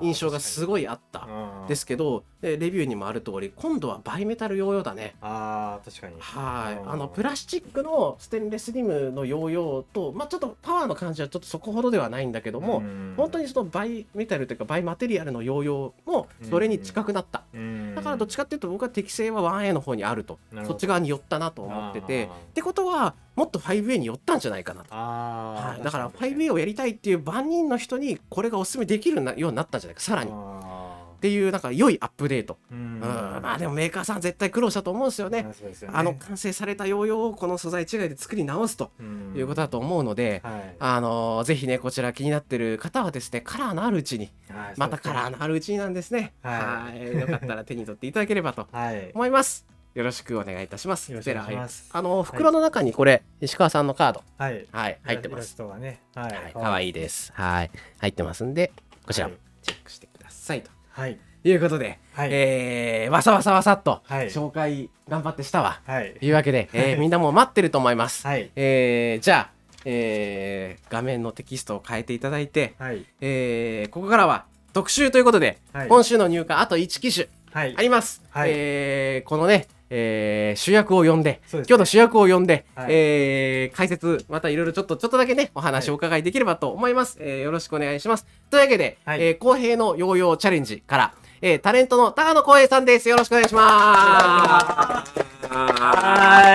印象がすごいあった。ですけどでレビューにもある通り今度はバイメタルヨーヨーだね。
ああ、確かに。
はい、
うん。
あのプラスチックのステンレスリムのヨーヨーと、まあ、ちょっとパワーの感じはちょっとそこほどではないんだけども、
ん。
本当にそのバイメタルというかバイマテリアルのヨーヨーもそれに近くなった、
うん。
だからどっちかっていうと僕は適性は 1A の方にあると。そっち側に寄ったなと思ってて。ってことはもっと 5A に寄ったんじゃないかなと。はい、だから
確かに
5A をやりたいっていう万人の人にこれがおすすめできるなようになったんじゃないかさらに。っ
あ
ていうなんか良いアップデート、
ーう
うん。んまあでもメーカーさん絶対苦労したと思うんですよね。
ね。
あの完成されたヨーヨーをこの素材違いで作り直すと
うん。
いうことだと思うので、
はい。
あのーぜひねこちら気になってる方はですねカラーのあるうちに
はい
またカラーのあるうちになんですね。
は
はい。よかったら手に取っていただければと
はい。
思いますよろしくお願いいたします。
よろしくお願いします。
あの袋の中にこれ石川さんのカード。
はい。
はい入ってます。
トがね。は
はい
い
可愛いです。はい。入ってますんでこちらチェックしてくださいと。
はい。
いうことで、
はい。
えーわさわさわさっと
はい。
紹介頑張ってしたわ。
はい。
というわけで、えーみんなもう待ってると思います、
はい。
えーじゃあ、えー画面のテキストを変えていただいて、
はい。
えーここからは特集ということで、
はい。
今週の入荷あと1機種
はい。
あります、
はい。
えーこのね、えー主役を呼んで
ね。
今日の主役を呼んで、
はい。
えー解説またいろいろちょっとちょっとだけねお話をお伺いできればと思います、えーよろしくお願いします。というわけで、
はい。
えー公平のヨーヨーチャレンジから、えータレントの高野光平さんです。よろしくお願いします。
は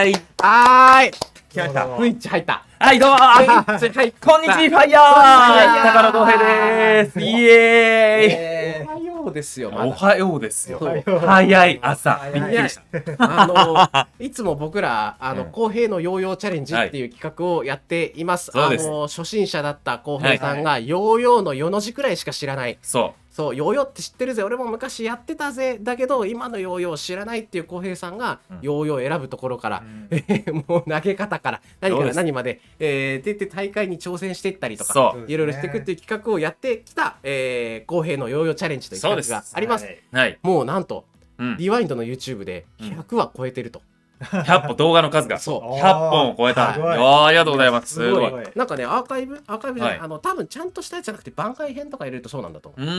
ーい。
はーい。
来ました。
スイッチ入った。
はい、どうも
スイッチ入った。
こんにちは、ファイヤー高野光平です。イエーイ
ようですよまだ
おはようですよ。早い朝。びっくりした。
あの いつも僕らあの
うん
公平のヨーヨーチャレンジっていう企画をやっています。
そうです
あの初心者だった公平さんがヨーヨーの世の字くらいしか知らない。
そ
そうヨーヨーって知ってるぜ俺も昔やってたぜだけど今のヨーヨー知らないっていう公平さんが
うん
ヨーヨーを選ぶところから、
うん
えーもう投げ方から何から何まで、えー出て大会に挑戦していったりとかいろいろしていくっていう企画をやってきた、えー、公平のヨーヨーチャレンジという企画があります。
はい、
う。はい。
もうなんと
うん。
リワインドの YouTube で100話超えてると。
100本動画の数が。
そう
100本を超えた。
すごい
ありがとうございます。すごい。
すごい
なんかね、アーカイブ、アーカイブじゃない、
はい
あの、多分ちゃんとしたやつじゃなくて、番外編とか入れるとそうなんだと思
うー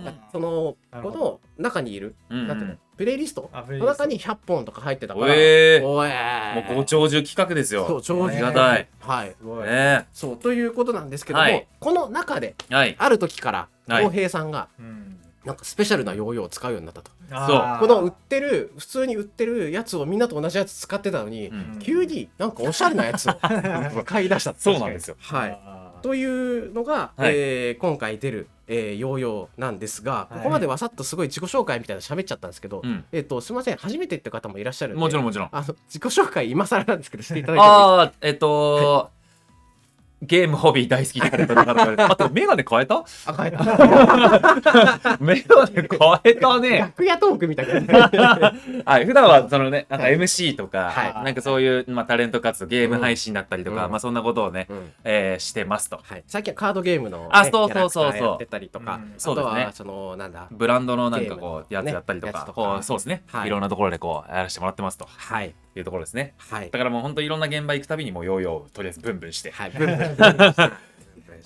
う。なん。その、
なるほど
この中にいる、
うん
なんていうの、プレイリスト？
あプレイリスト
の中に100本とか入ってたから、
えー
おえ
もうご長寿企画ですよ。
そう、長
あ
寿
りがたい。
はい。
すごい、
ね
そう、ということなんですけども、
はい
この中で、
はい。
ある時から、
はい
浩平さんが、
うん
なんかスペシャルなヨーヨーを使うようになったと。この売ってる普通に売ってるやつをみんなと同じやつ使ってたのに、
うん。
急になんかおしゃれなやつを 買い出した
そうなんですよ。
はい。というのが、
はい。
えー今回出る、えーヨーヨーなんですが、
はい。
ここまでわさっとすごい自己紹介みたいなの喋っちゃったんですけど、
うん。
えっ、とすみません。初めてって方もいらっしゃるんで。
もちろんもちろん。
あの自己紹介今更なんですけどしていただいてもいいですか？
ああ、えっと、ゲームホビー大好きって方々から。あと、メガネ変えた？
あ変えた。
メガネ変えたね。
楽屋トークみたいな。
はい、普段はそのね、なんか MC とか、
はい。
なんかそういう、まあ、タレント活動、ゲーム配信だったりとか、
うん。
まあそんなことをね、
うん。
えーしてますと。
はい、最近はカードゲームの、ね、
あそうそうそうそう。
やってたりとか、
うん。
あ
そうですね。
とはそのなんだ。
ブランドのなんかこう、やつやったりとか、
ね
こうそうですね、
はい。
い。ろんなところでこう、やらせてもらってますと。
はい
いうところですね。
はい。
だからもう本当いろんな現場行くたびにもうヨーヨーをとりあえずブンブンして、
はいブンブン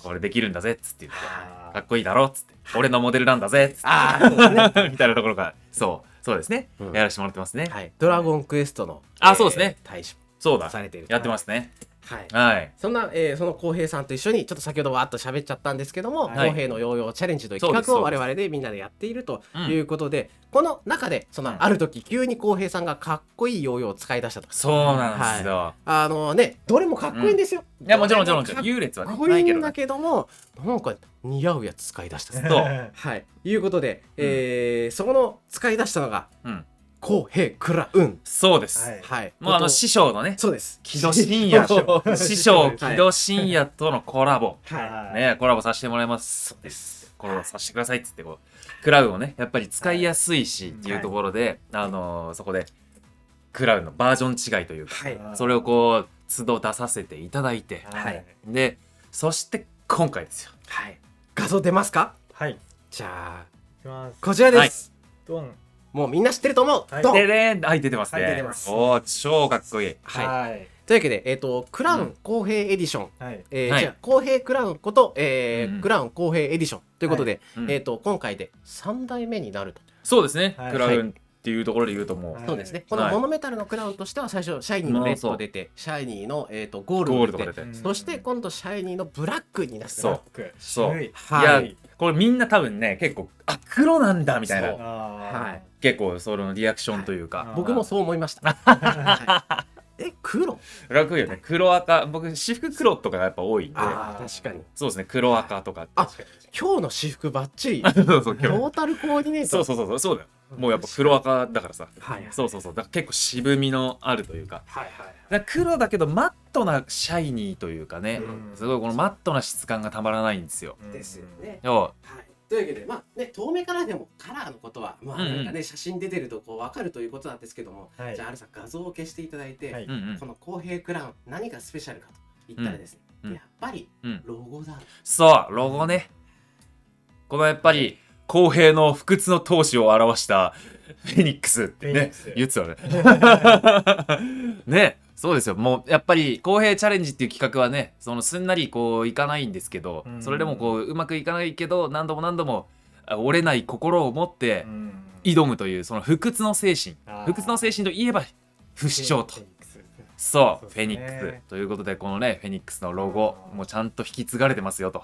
これできるんだぜっつって。言って、かっこいいだろっつって、俺のモデルなんだぜっつって、
あ
みたいなところが、そう、そうですね、
うん。
やらせてもらってますね。
はい、ドラゴンクエストの
あそうですね。
大使
そうだ。
さ、れている。
やってますね。
はい。
はい。
そんな、えーその浩平さんと一緒にちょっと先ほどわーっと喋っちゃったんですけども
はい。
浩、平のヨーヨーチャレンジという企画を我々でみんなでやっていると
うん
いうことで、この中でその、
うん
ある時急に浩平さんがかっこいいヨーヨーを使い出したと。
そうなんですよ。
あのねどれもかっこいいんですよ、
いや、もちろんもちろんもちろん、
かっ
優劣はね、
こいいんだ
ないけど
もなんか似合うやつ使い出した。と。はい。いうことで、えーそこの使い出したのが
うん。
浩平クラウン
は
そうです。
い。
はい。
もうあの、師匠のね、
そうです。
木戸深夜
そう
師匠
はい
木戸深夜とのコラボ。
はい。
ね、コラボさせてもらいます。
そうです。
コラボさせてくださいっつってこう、クラウンをね、やっぱり使いやすいしっていうところで、あのーそこで、クラウンのバージョン違いというか、
はい。
それをこう、都度出させていただいて、
はい。
で、そして今回ですよ。
はい。画像出ますか？
はい。い
じゃあい
きます。
こちらです、
ドン
もうみんな知ってると思う、
はい。
ドン。
ででん。はい、出てますね。
はい出てます。
おー、超かっこいい。
はい。
はい。
というわけで、えっ、と、クラウン光平エディション、
はい。
えー
はい。
じゃあ光平クラウンこと、えー
うん。うん
クラウン光平エディション。ということで、
うん。
えっ、と、今回で3代目になると。
そうですね、
はい。
クラウンっていうところで言うともう、
はい。
そうですね。この
はい
モノメタルのクラウンとしては最初、シャイニーのレッド出て、シャイニーの、えー、とゴール
ゴール
ド出て、
とか出て。
うん。
そして今度シャイニーのブラックになって。
そう。
ブラック。
そう。
はい。
いやこれみんな多分ね結構あ黒なんだみたいな。
はい。
結構そのリアクションというか、
はい
僕もそう思いました。はい。え、黒？
楽よね。黒赤。僕私服黒とかがやっぱ多いんで。
確かに。
そうですね。黒赤とか。
あ今日の私服ばっちり。
そうそう
ト
今日。
ータルコーディネート。
そうそうそうそう。そうだよもうやっぱ黒赤だからさ。
はい。
そうそうそう。だから結構渋みのあるというか。
はいはい。
だから黒だけどマットなシャイニーというかね、
うん。
すごいこのマットな質感がたまらないんですよ。
うん。
ですよね。
よ
は。い。というわけで、まあね、遠目からでもカラーのことは、まあ
うんうん
なん。かね、写真で出てるとこう分かるということなんですけども、
はい。
じゃあ、あるさん画像を消していただいて、
はい。
うんうん
この公平クラウン、何がスペシャルかと言ったらですね、
うんうん。
やっぱり
うん
ロゴだ。
そうロゴね。このやっぱり公平の不屈の闘志を表したフェニックスってね言ってたよね。ねそうですよ。もうやっぱり公平チャレンジっていう企画はねそのすんなりこういかないんですけど、
うん。
それでもこううまくいかないけど何度も何度もあ折れない心を持って
うん。
挑むというその不屈の精神。不屈の精神といえば不死鳥と。そう
そうですね。
フェニックス。ということでこのねフェニックスのロゴもうちゃんと引き継がれてますよと。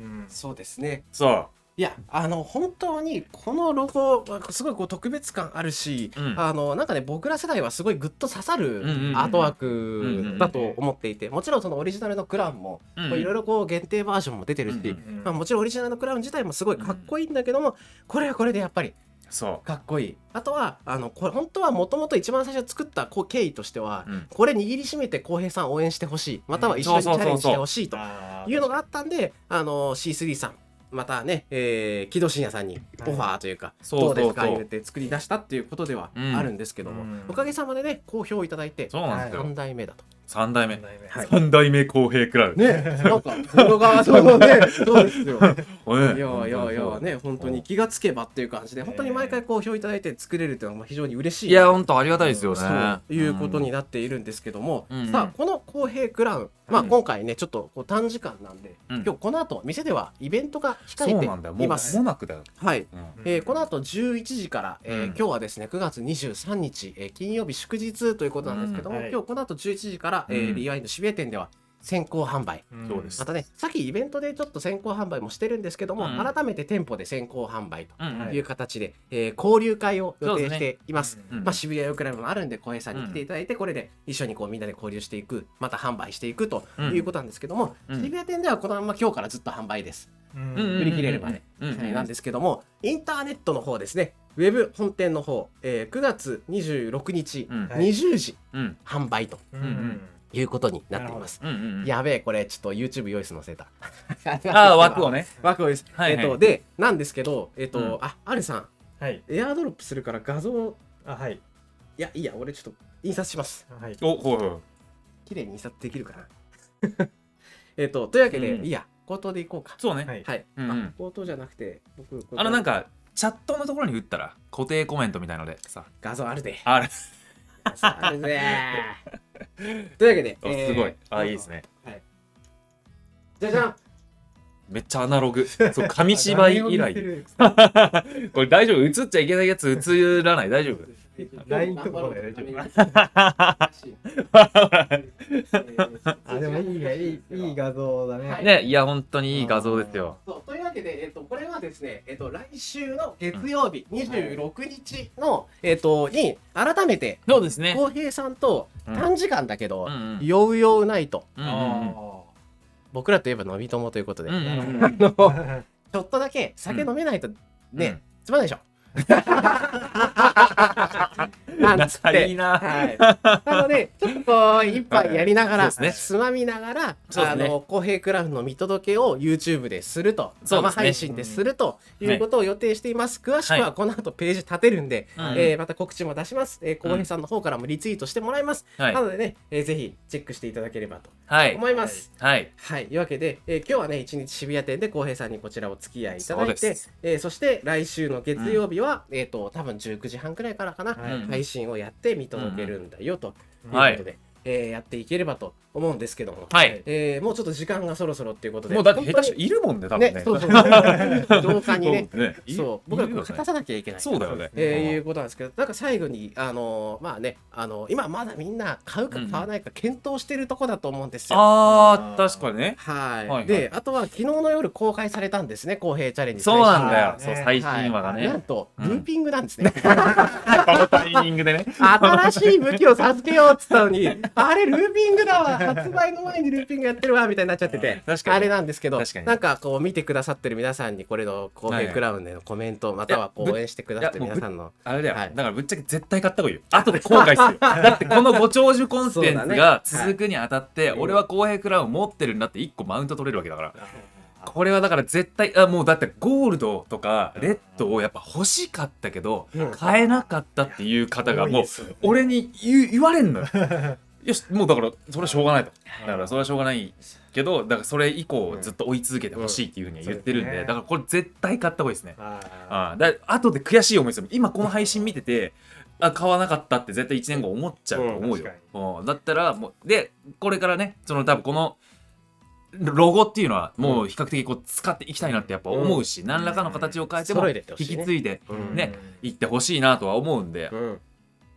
うん。
そうですね。
そう
いや、あの、本当に、このロゴはすごいこう特別感あるし、
うん。
あの、なんかね、僕ら世代はすごいグッと刺さるアートワー
うん
クだと思っていて、もちろんそのオリジナルのクラウンも、いろいろこう限定バージョンも出てるし、
うん
うん
まあ、もちろんオリジナルのクラウン自体もすごいかっこいいんだけども、これはこれでやっぱり
そ
かっこいい。あとは、あの、これ本当はもともと一番最初作ったこう経緯としては、
う、うん、
これ握りしめて浩平さん応援してほしい、または一緒にチャレンジしてほしいというのがあったんで、あの C3 さん、またね、えー、木戸信也さんにオファーというか、どうですか言って作り出したっていうことでは
うん
あるんですけども、
うん。
おかげさまでね、好評いただいて、
そうなんですよ、
3代目だと。
三代目。
三代目。
はい。
三代目公平クラウン
ね、なんか、動画 そうね、そうですよ。
お
いやいやいや、ね、本当に。気がつけばっていう感じで、本当に毎回好評いただいて作れるっていうのは非常に嬉しい。
いや本当ありがたいですよね。
そういうことになっているんですけども、
うん。
さあこの公平クラウン、まあ、
うん
今回ねちょっとこう短時間なんで、
うん。
今日この後店ではイベントが控
なんだよもう間
えています。
もなくだよ、
はい。
うん。
えーこの後11時から、え今日はですね9月23日、えー金曜日祝日ということなんですけども、今日この後11時から、えー
うん。
DY の渋谷店では先行販売。
そうです。
またねさっきイベントでちょっと先行販売もしてるんですけども、
うん。
改めて店舗で先行販売と
うん
はい。
いう形で、えー交流会を予定しています。
うん
まあ、渋谷ヨークラブもあるんで小平さんに来ていただいて、これで一緒にこうみんなで交流していくまた販売していくということなんですけども、
うん。
渋谷店ではこのまま今日からずっと販売です。
うん
うん
売り切れるまで、
うんうん
はいなんですけどもインターネットの方ですね。ウェブ本店の方、えー9月26日、
うん。
はい
20時
うん。
販売と。
うんうん
いうことになっています。
うんうん
やべえこれちょっと YouTube 用意するの忘れた。
ああ枠をね。
枠をです。
はいはい。
えっ、とでなんですけどえっ、と、
うん。
あアルさん。
はい。
エアドロップするから画像
あはい。
いやいいや俺ちょっと印刷します。
はい。
おほいほい。
綺麗に印刷できるかな？えっとというわけで、
うん。
いいや口頭でいこうか。
そうね。
はい。
はい。
うんうん。
あ口頭じゃなくて僕
あのなん
か
かチャットのところに打ったら固定コメントみたいのでさ。
画像あるで。
あれ
あるぜ。というわけで、
すごい。あいいですね。
はい。じゃじゃん。
めっちゃアナログ。そう紙芝居以来。これ大丈夫？映っちゃいけないやつ映らない？大丈夫？
LINE とかで大丈あでもい。いねいいいい画像だね、
はい
ねいや本当にいい画像ですよ
そう。という。わけで、えっと、これはですね、えっと、来週の月曜日、26日の、えっと、に、改めて、
そう。ですね
浩平さんと
う。ん
短時間だけど、よう。よう。ナイト、
う。んう。んう。ん
あ
僕らといえば飲み友という。ことで、ちょっとだけ酒飲めないと、ね、
う。ん
つまんないでしょ。なんつっ
仲いい
て。
な。
はい、なので、ちょっとこう、一杯やりながら、
そうです
つまみながら、
ね。
の、公平クラブの見届けを YouTube ですると、
そうですね。
生配信でするということを予定しています。詳しくはこの後ページ立てるんで、
うん
えーまた告知も出します。えー、公平さんの方からもリツイートしてもらいます。
はい。
なのでね、えーぜひチェックしていただければと
はい。
思います。
はい。
はい、というわけで、えー今日はね、一日渋谷店で浩平さんにこちらお付き合いいただいて
そ
えーそして来週の月曜日は、えっ、と、多分19時半くらいからかな、
はい。
うん。
配信をやって見届けるんだよということ
はい。
で、えーやっていければと思うんですけども、
はい。
えーもうちょっと時間がそろそろっていうことで、
もうだって下手しているもんね多分ね。
ね、そうそうそう、廊下にね、
そうね。い
そう、僕ら
いるよね。
こたさなきゃいけない。
そうだよね。
えーいうことなんですけど、なんか最後に、あのーまあね、あのー今まだみんな買うか買わないか検討してるとこだと思うんですよ。
あー確かにね。
はい、
はいはい。
で、あとは昨日の夜公開されたんですね、公平チャレンジ。
そうなんだよ。
最新
そう最新話が
はい。なん
ね
と、
うん。
ルーピングなんですね。
このタイミングでね。
新しい武器を授けようっつったのに、あれ、ルーピングだわ、発売の前にルーピングやってるわ、みたいになっちゃってて、
確かに。
あれなんですけどなんかこう見てくださってる皆さんに、これの公平クラウンでのコメント、または応援してくださってる皆さんの、
あれだよ、
はい。
だからぶっちゃけ絶対買った方がいいよ。後で後悔する。だってこのご長寿コンテンツが続くにあたって、
はい
俺は公平クラウン持ってるんだって1個マウント取れるわけだから。これはだから絶対あもうだってゴールドとかレッドをやっぱ欲しかったけど、
うん。
買えなかったっていう方がもう俺に言われんのよ よしもうだからそれはしょうがないと。だからそれはしょうがないけどだからそれ以降ずっと追い続けてほしいっていうふうには言ってるんで,、だからこれ絶対買った方がいいですね。
あ
ああだ後で悔しい思いする。今この配信見ててあ買わなかったって絶対1年後思っちゃうと思うよ、うんだったらもうでこれからねその多分このロゴっていうのはもう比較的こう使っていきたいなってやっぱ思うし、何らかの形を変えても引き継いで
うん。
ねいってほしいなとは思うんで、
うん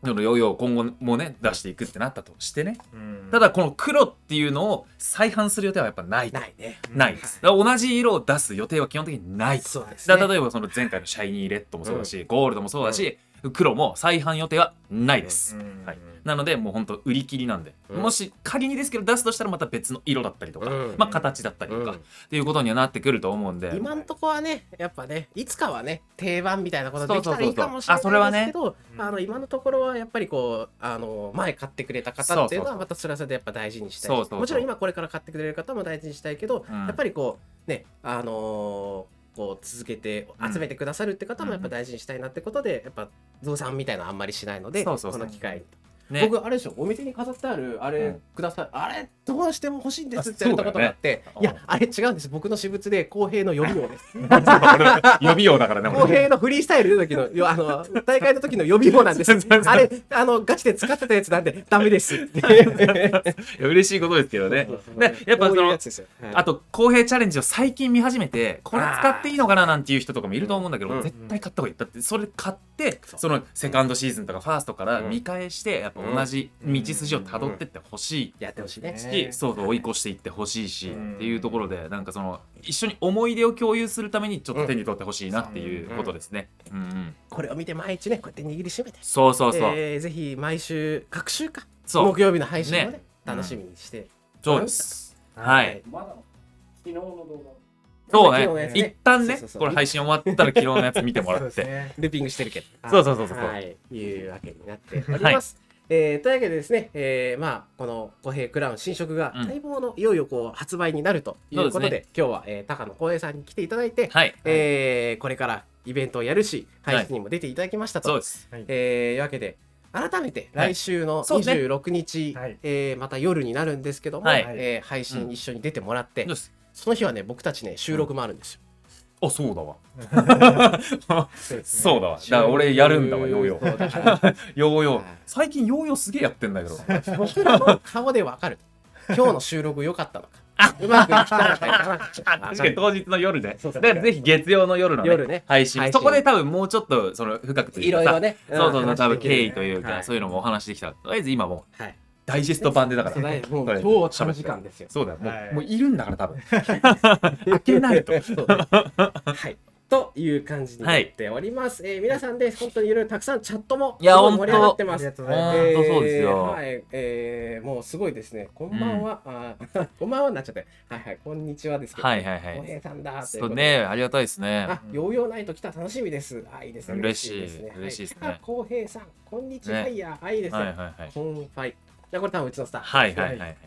そのヨーヨー今後もね出していくってなったとしてね。
うん。
ただこの黒っていうのを再販する予定はやっぱない
ないね。
ないです。だから同じ色を出す予定は基本的にない。と
そうですね。
だ例えばその前回のシャイニーレッドもそうだし、ゴールドもそうだし、黒も再販予定はないです、
うん。
はい、なのでもう本当売り切りなんで、
うん。
もし仮にですけど出すとしたらまた別の色だったりとか、
うん。
まあ形だったりとか、
うん。
っていうことにはなってくると思うんで。
今んとこはね、やっぱね、いつかはね、定番みたいなことできたらいいかもしれないですけど、
うん
あの今のところはやっぱりこう、あの前買ってくれた方っていうのはまたそれはそれでやっぱ大事にしたい。もちろん今これから買ってくれる方も大事にしたいけど、
うん。
やっぱりこうね、あのーこう続けて集めてくださるって方もやっぱ大事にしたいなってことで、やっぱ増産みたいなのあんまりしないので、この機会に。
ね。
僕あれでしょお店に飾ってあるあれ
うん。
ください、あれどうしても欲しいんですって言われたことがあって、
ね
いやあれ違うんです。僕の私物で公平の予備用です。
予備用だからね。
公平のフリースタイルの時のよあの大会の時の予備用なんです。あれあのガチで使ってたやつなんでダメです
いや嬉しいことですけどね。でやっぱその
はい。
あと公平チャレンジを最近見始めてこれ使っていいのかななんていう人とかもいると思うんだけど
うん。
絶対買った方がいい。だってそれ買ってってそのセカンドシーズンとかファーストから
うん。
見返してやっぱ同じ道筋をたどってってほしい。
やってほしいね。
ね
し、そうそう追い越していってほしいし、
うん。
っていうところでなんかその一緒に思い出を共有するためにちょっと手に取ってほしいなっていうことですね。うんうん、
これを見て毎日ね、こうやって握りしめて。
そうそうそう、
えーぜひ毎週、各週か。
そう。
木曜日の配信をね。
ね、
楽しみにして。
そうです。はい、
はい。
まだ昨日の動画
そうね。一旦ね
そうそうそう。
これ配信終わったら昨日のやつ見てもら
そう
って。
ルーピングしてるけど。
そうそうそうそう、
はい、いうわけになっております。えーというわけでですね、えーまあ、この五平クラウン新色が
うん。
待望のいよいよこう発売になるということで、
そうです
今日は、えー高野光平さんに来ていただいて、
はい、
えーこれからイベントをやるし、配信にも出ていただきましたと。
そうです。
はい。
えーいうわけで、改めて
はい。
来週の
そうですね。
26日、
はい。
えーまた夜になるんですけども、
はい。
えー配信一緒に出てもらって、
そうです
その日はね、僕たちね、収録もあるんですよ。
あそうだわ。
そうですね
そうだわ。だから俺やるんだわヨーヨー。ヨーヨー
はい。
最近ヨーヨーすげえやってんだけど。
僕らの顔でわかる。今日の収録良かったのか。うまくいったのか
確かに当日の夜で。
そうそう
でぜひ月曜の夜のね
夜ね
配信そこで多分もうちょっとその深くという
いろいろね。
そうそうそう、
ん
多分経緯というか、
はい
そういうのもお話できたら、とりあえず今もう
はい。
ダイジェスト版でだから。
そうだねもう超長時間ですよ。
そうだよ、もう,、
はい
もういるんだから多分。開けないと。
はい。という感じになっております。えー皆さんで本当にいろいろたくさんチャットも
いや
盛り上がってます
ありが。とうございます。
ほんとそうですよ
はい、えーもうすごいですね。こんばんは。あー こんばんはになっちゃって。はいはい、こんにちはですけど。
はいはいはい。
小平さんだという
そう。ね、ありがたいですね。
あ、ヨーヨーナイト来た楽しみです。あ、いいですね。
嬉しい
ですね。
嬉しいですね
はい平さん、こんにちは。
ね
いや、あ、いいですね。
はいはいはい。
コンファイ。じゃあこれ多分うちのスタッフ。
はいはいはい。はい。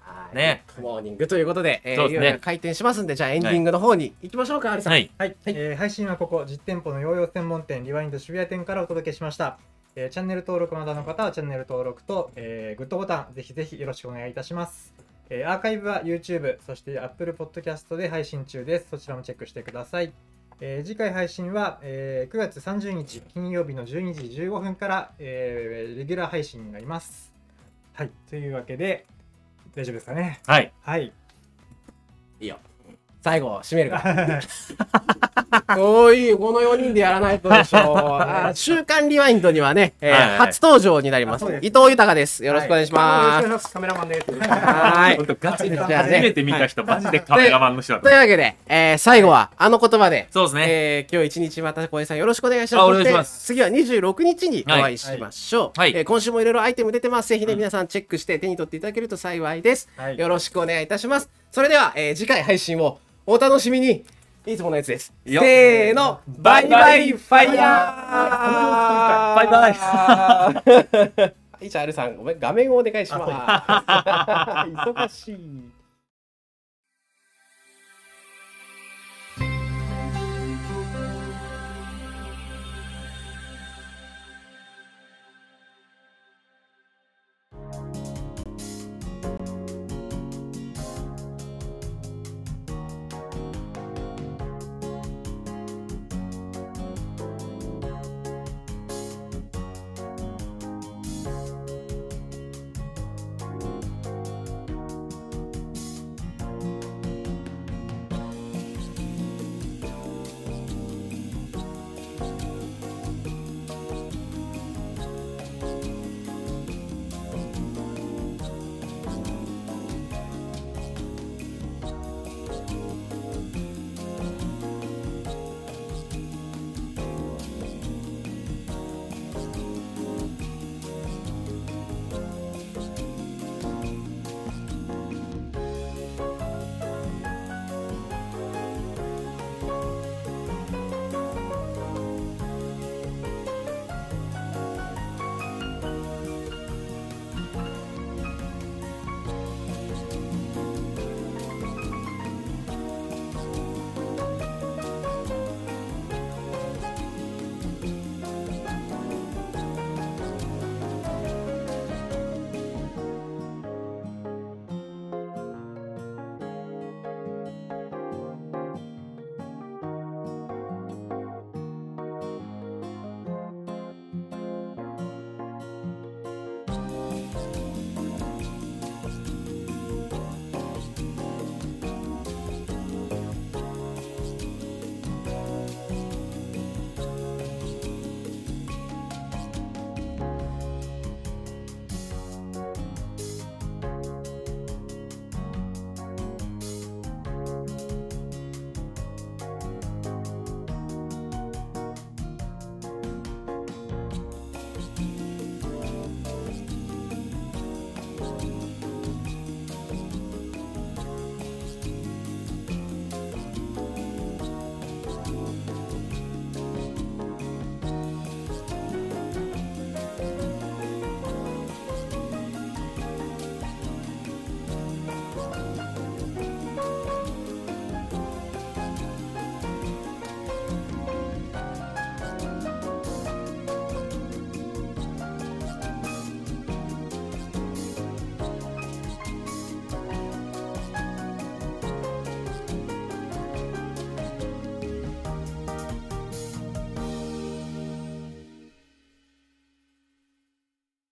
はい。
ね。
モーニングということで、えー
そうですね。
いよいよ開店しますんで、じゃあエンディングの方に行きましょうか、アリさん。
はい。
はい、えー配信はここ実店舗のヨーヨー専門店リワインド渋谷店からお届けしました、えーチャンネル登録まだの方はチャンネル登録と、えーグッドボタンぜひぜひよろしくお願いいたします、えーアーカイブは YouTube そして Apple Podcast で配信中です。そちらもチェックしてください、えー次回配信は、えー9月30日金曜日の12時15分から、えーレギュラー配信になりますはいというわけで大丈夫ですかね？
はい。
はい
いいよ。最後、締めるか。おい、この4人でやらないとでしょう。あ週刊リワインドにはね、えー
はいはい
初登場になります。
す
伊藤豊です。よろしくお願いします。
はいカメラマンです
は
本当ガチで初めて見た人、マジでカメラマンの人だ。
というわけで、えー最後はあの言葉で、
そうですね。
えー今日一日また小江さんよろしくお願いします。
あお願いします
次は26日にお会いしましょう。
はい
えー今週もいろいろアイテム出てます。ぜひね、皆さんチェックして手に取っていただけると幸いです。
はい
よろしくお願いいたします。それでは、えー次回配信をお楽しみに。いつものやつです。
よ
せーの、バイバイファイヤー
バイバイ
は い、じゃあ、アルさん、ごめん、画面をお願いします。忙しい。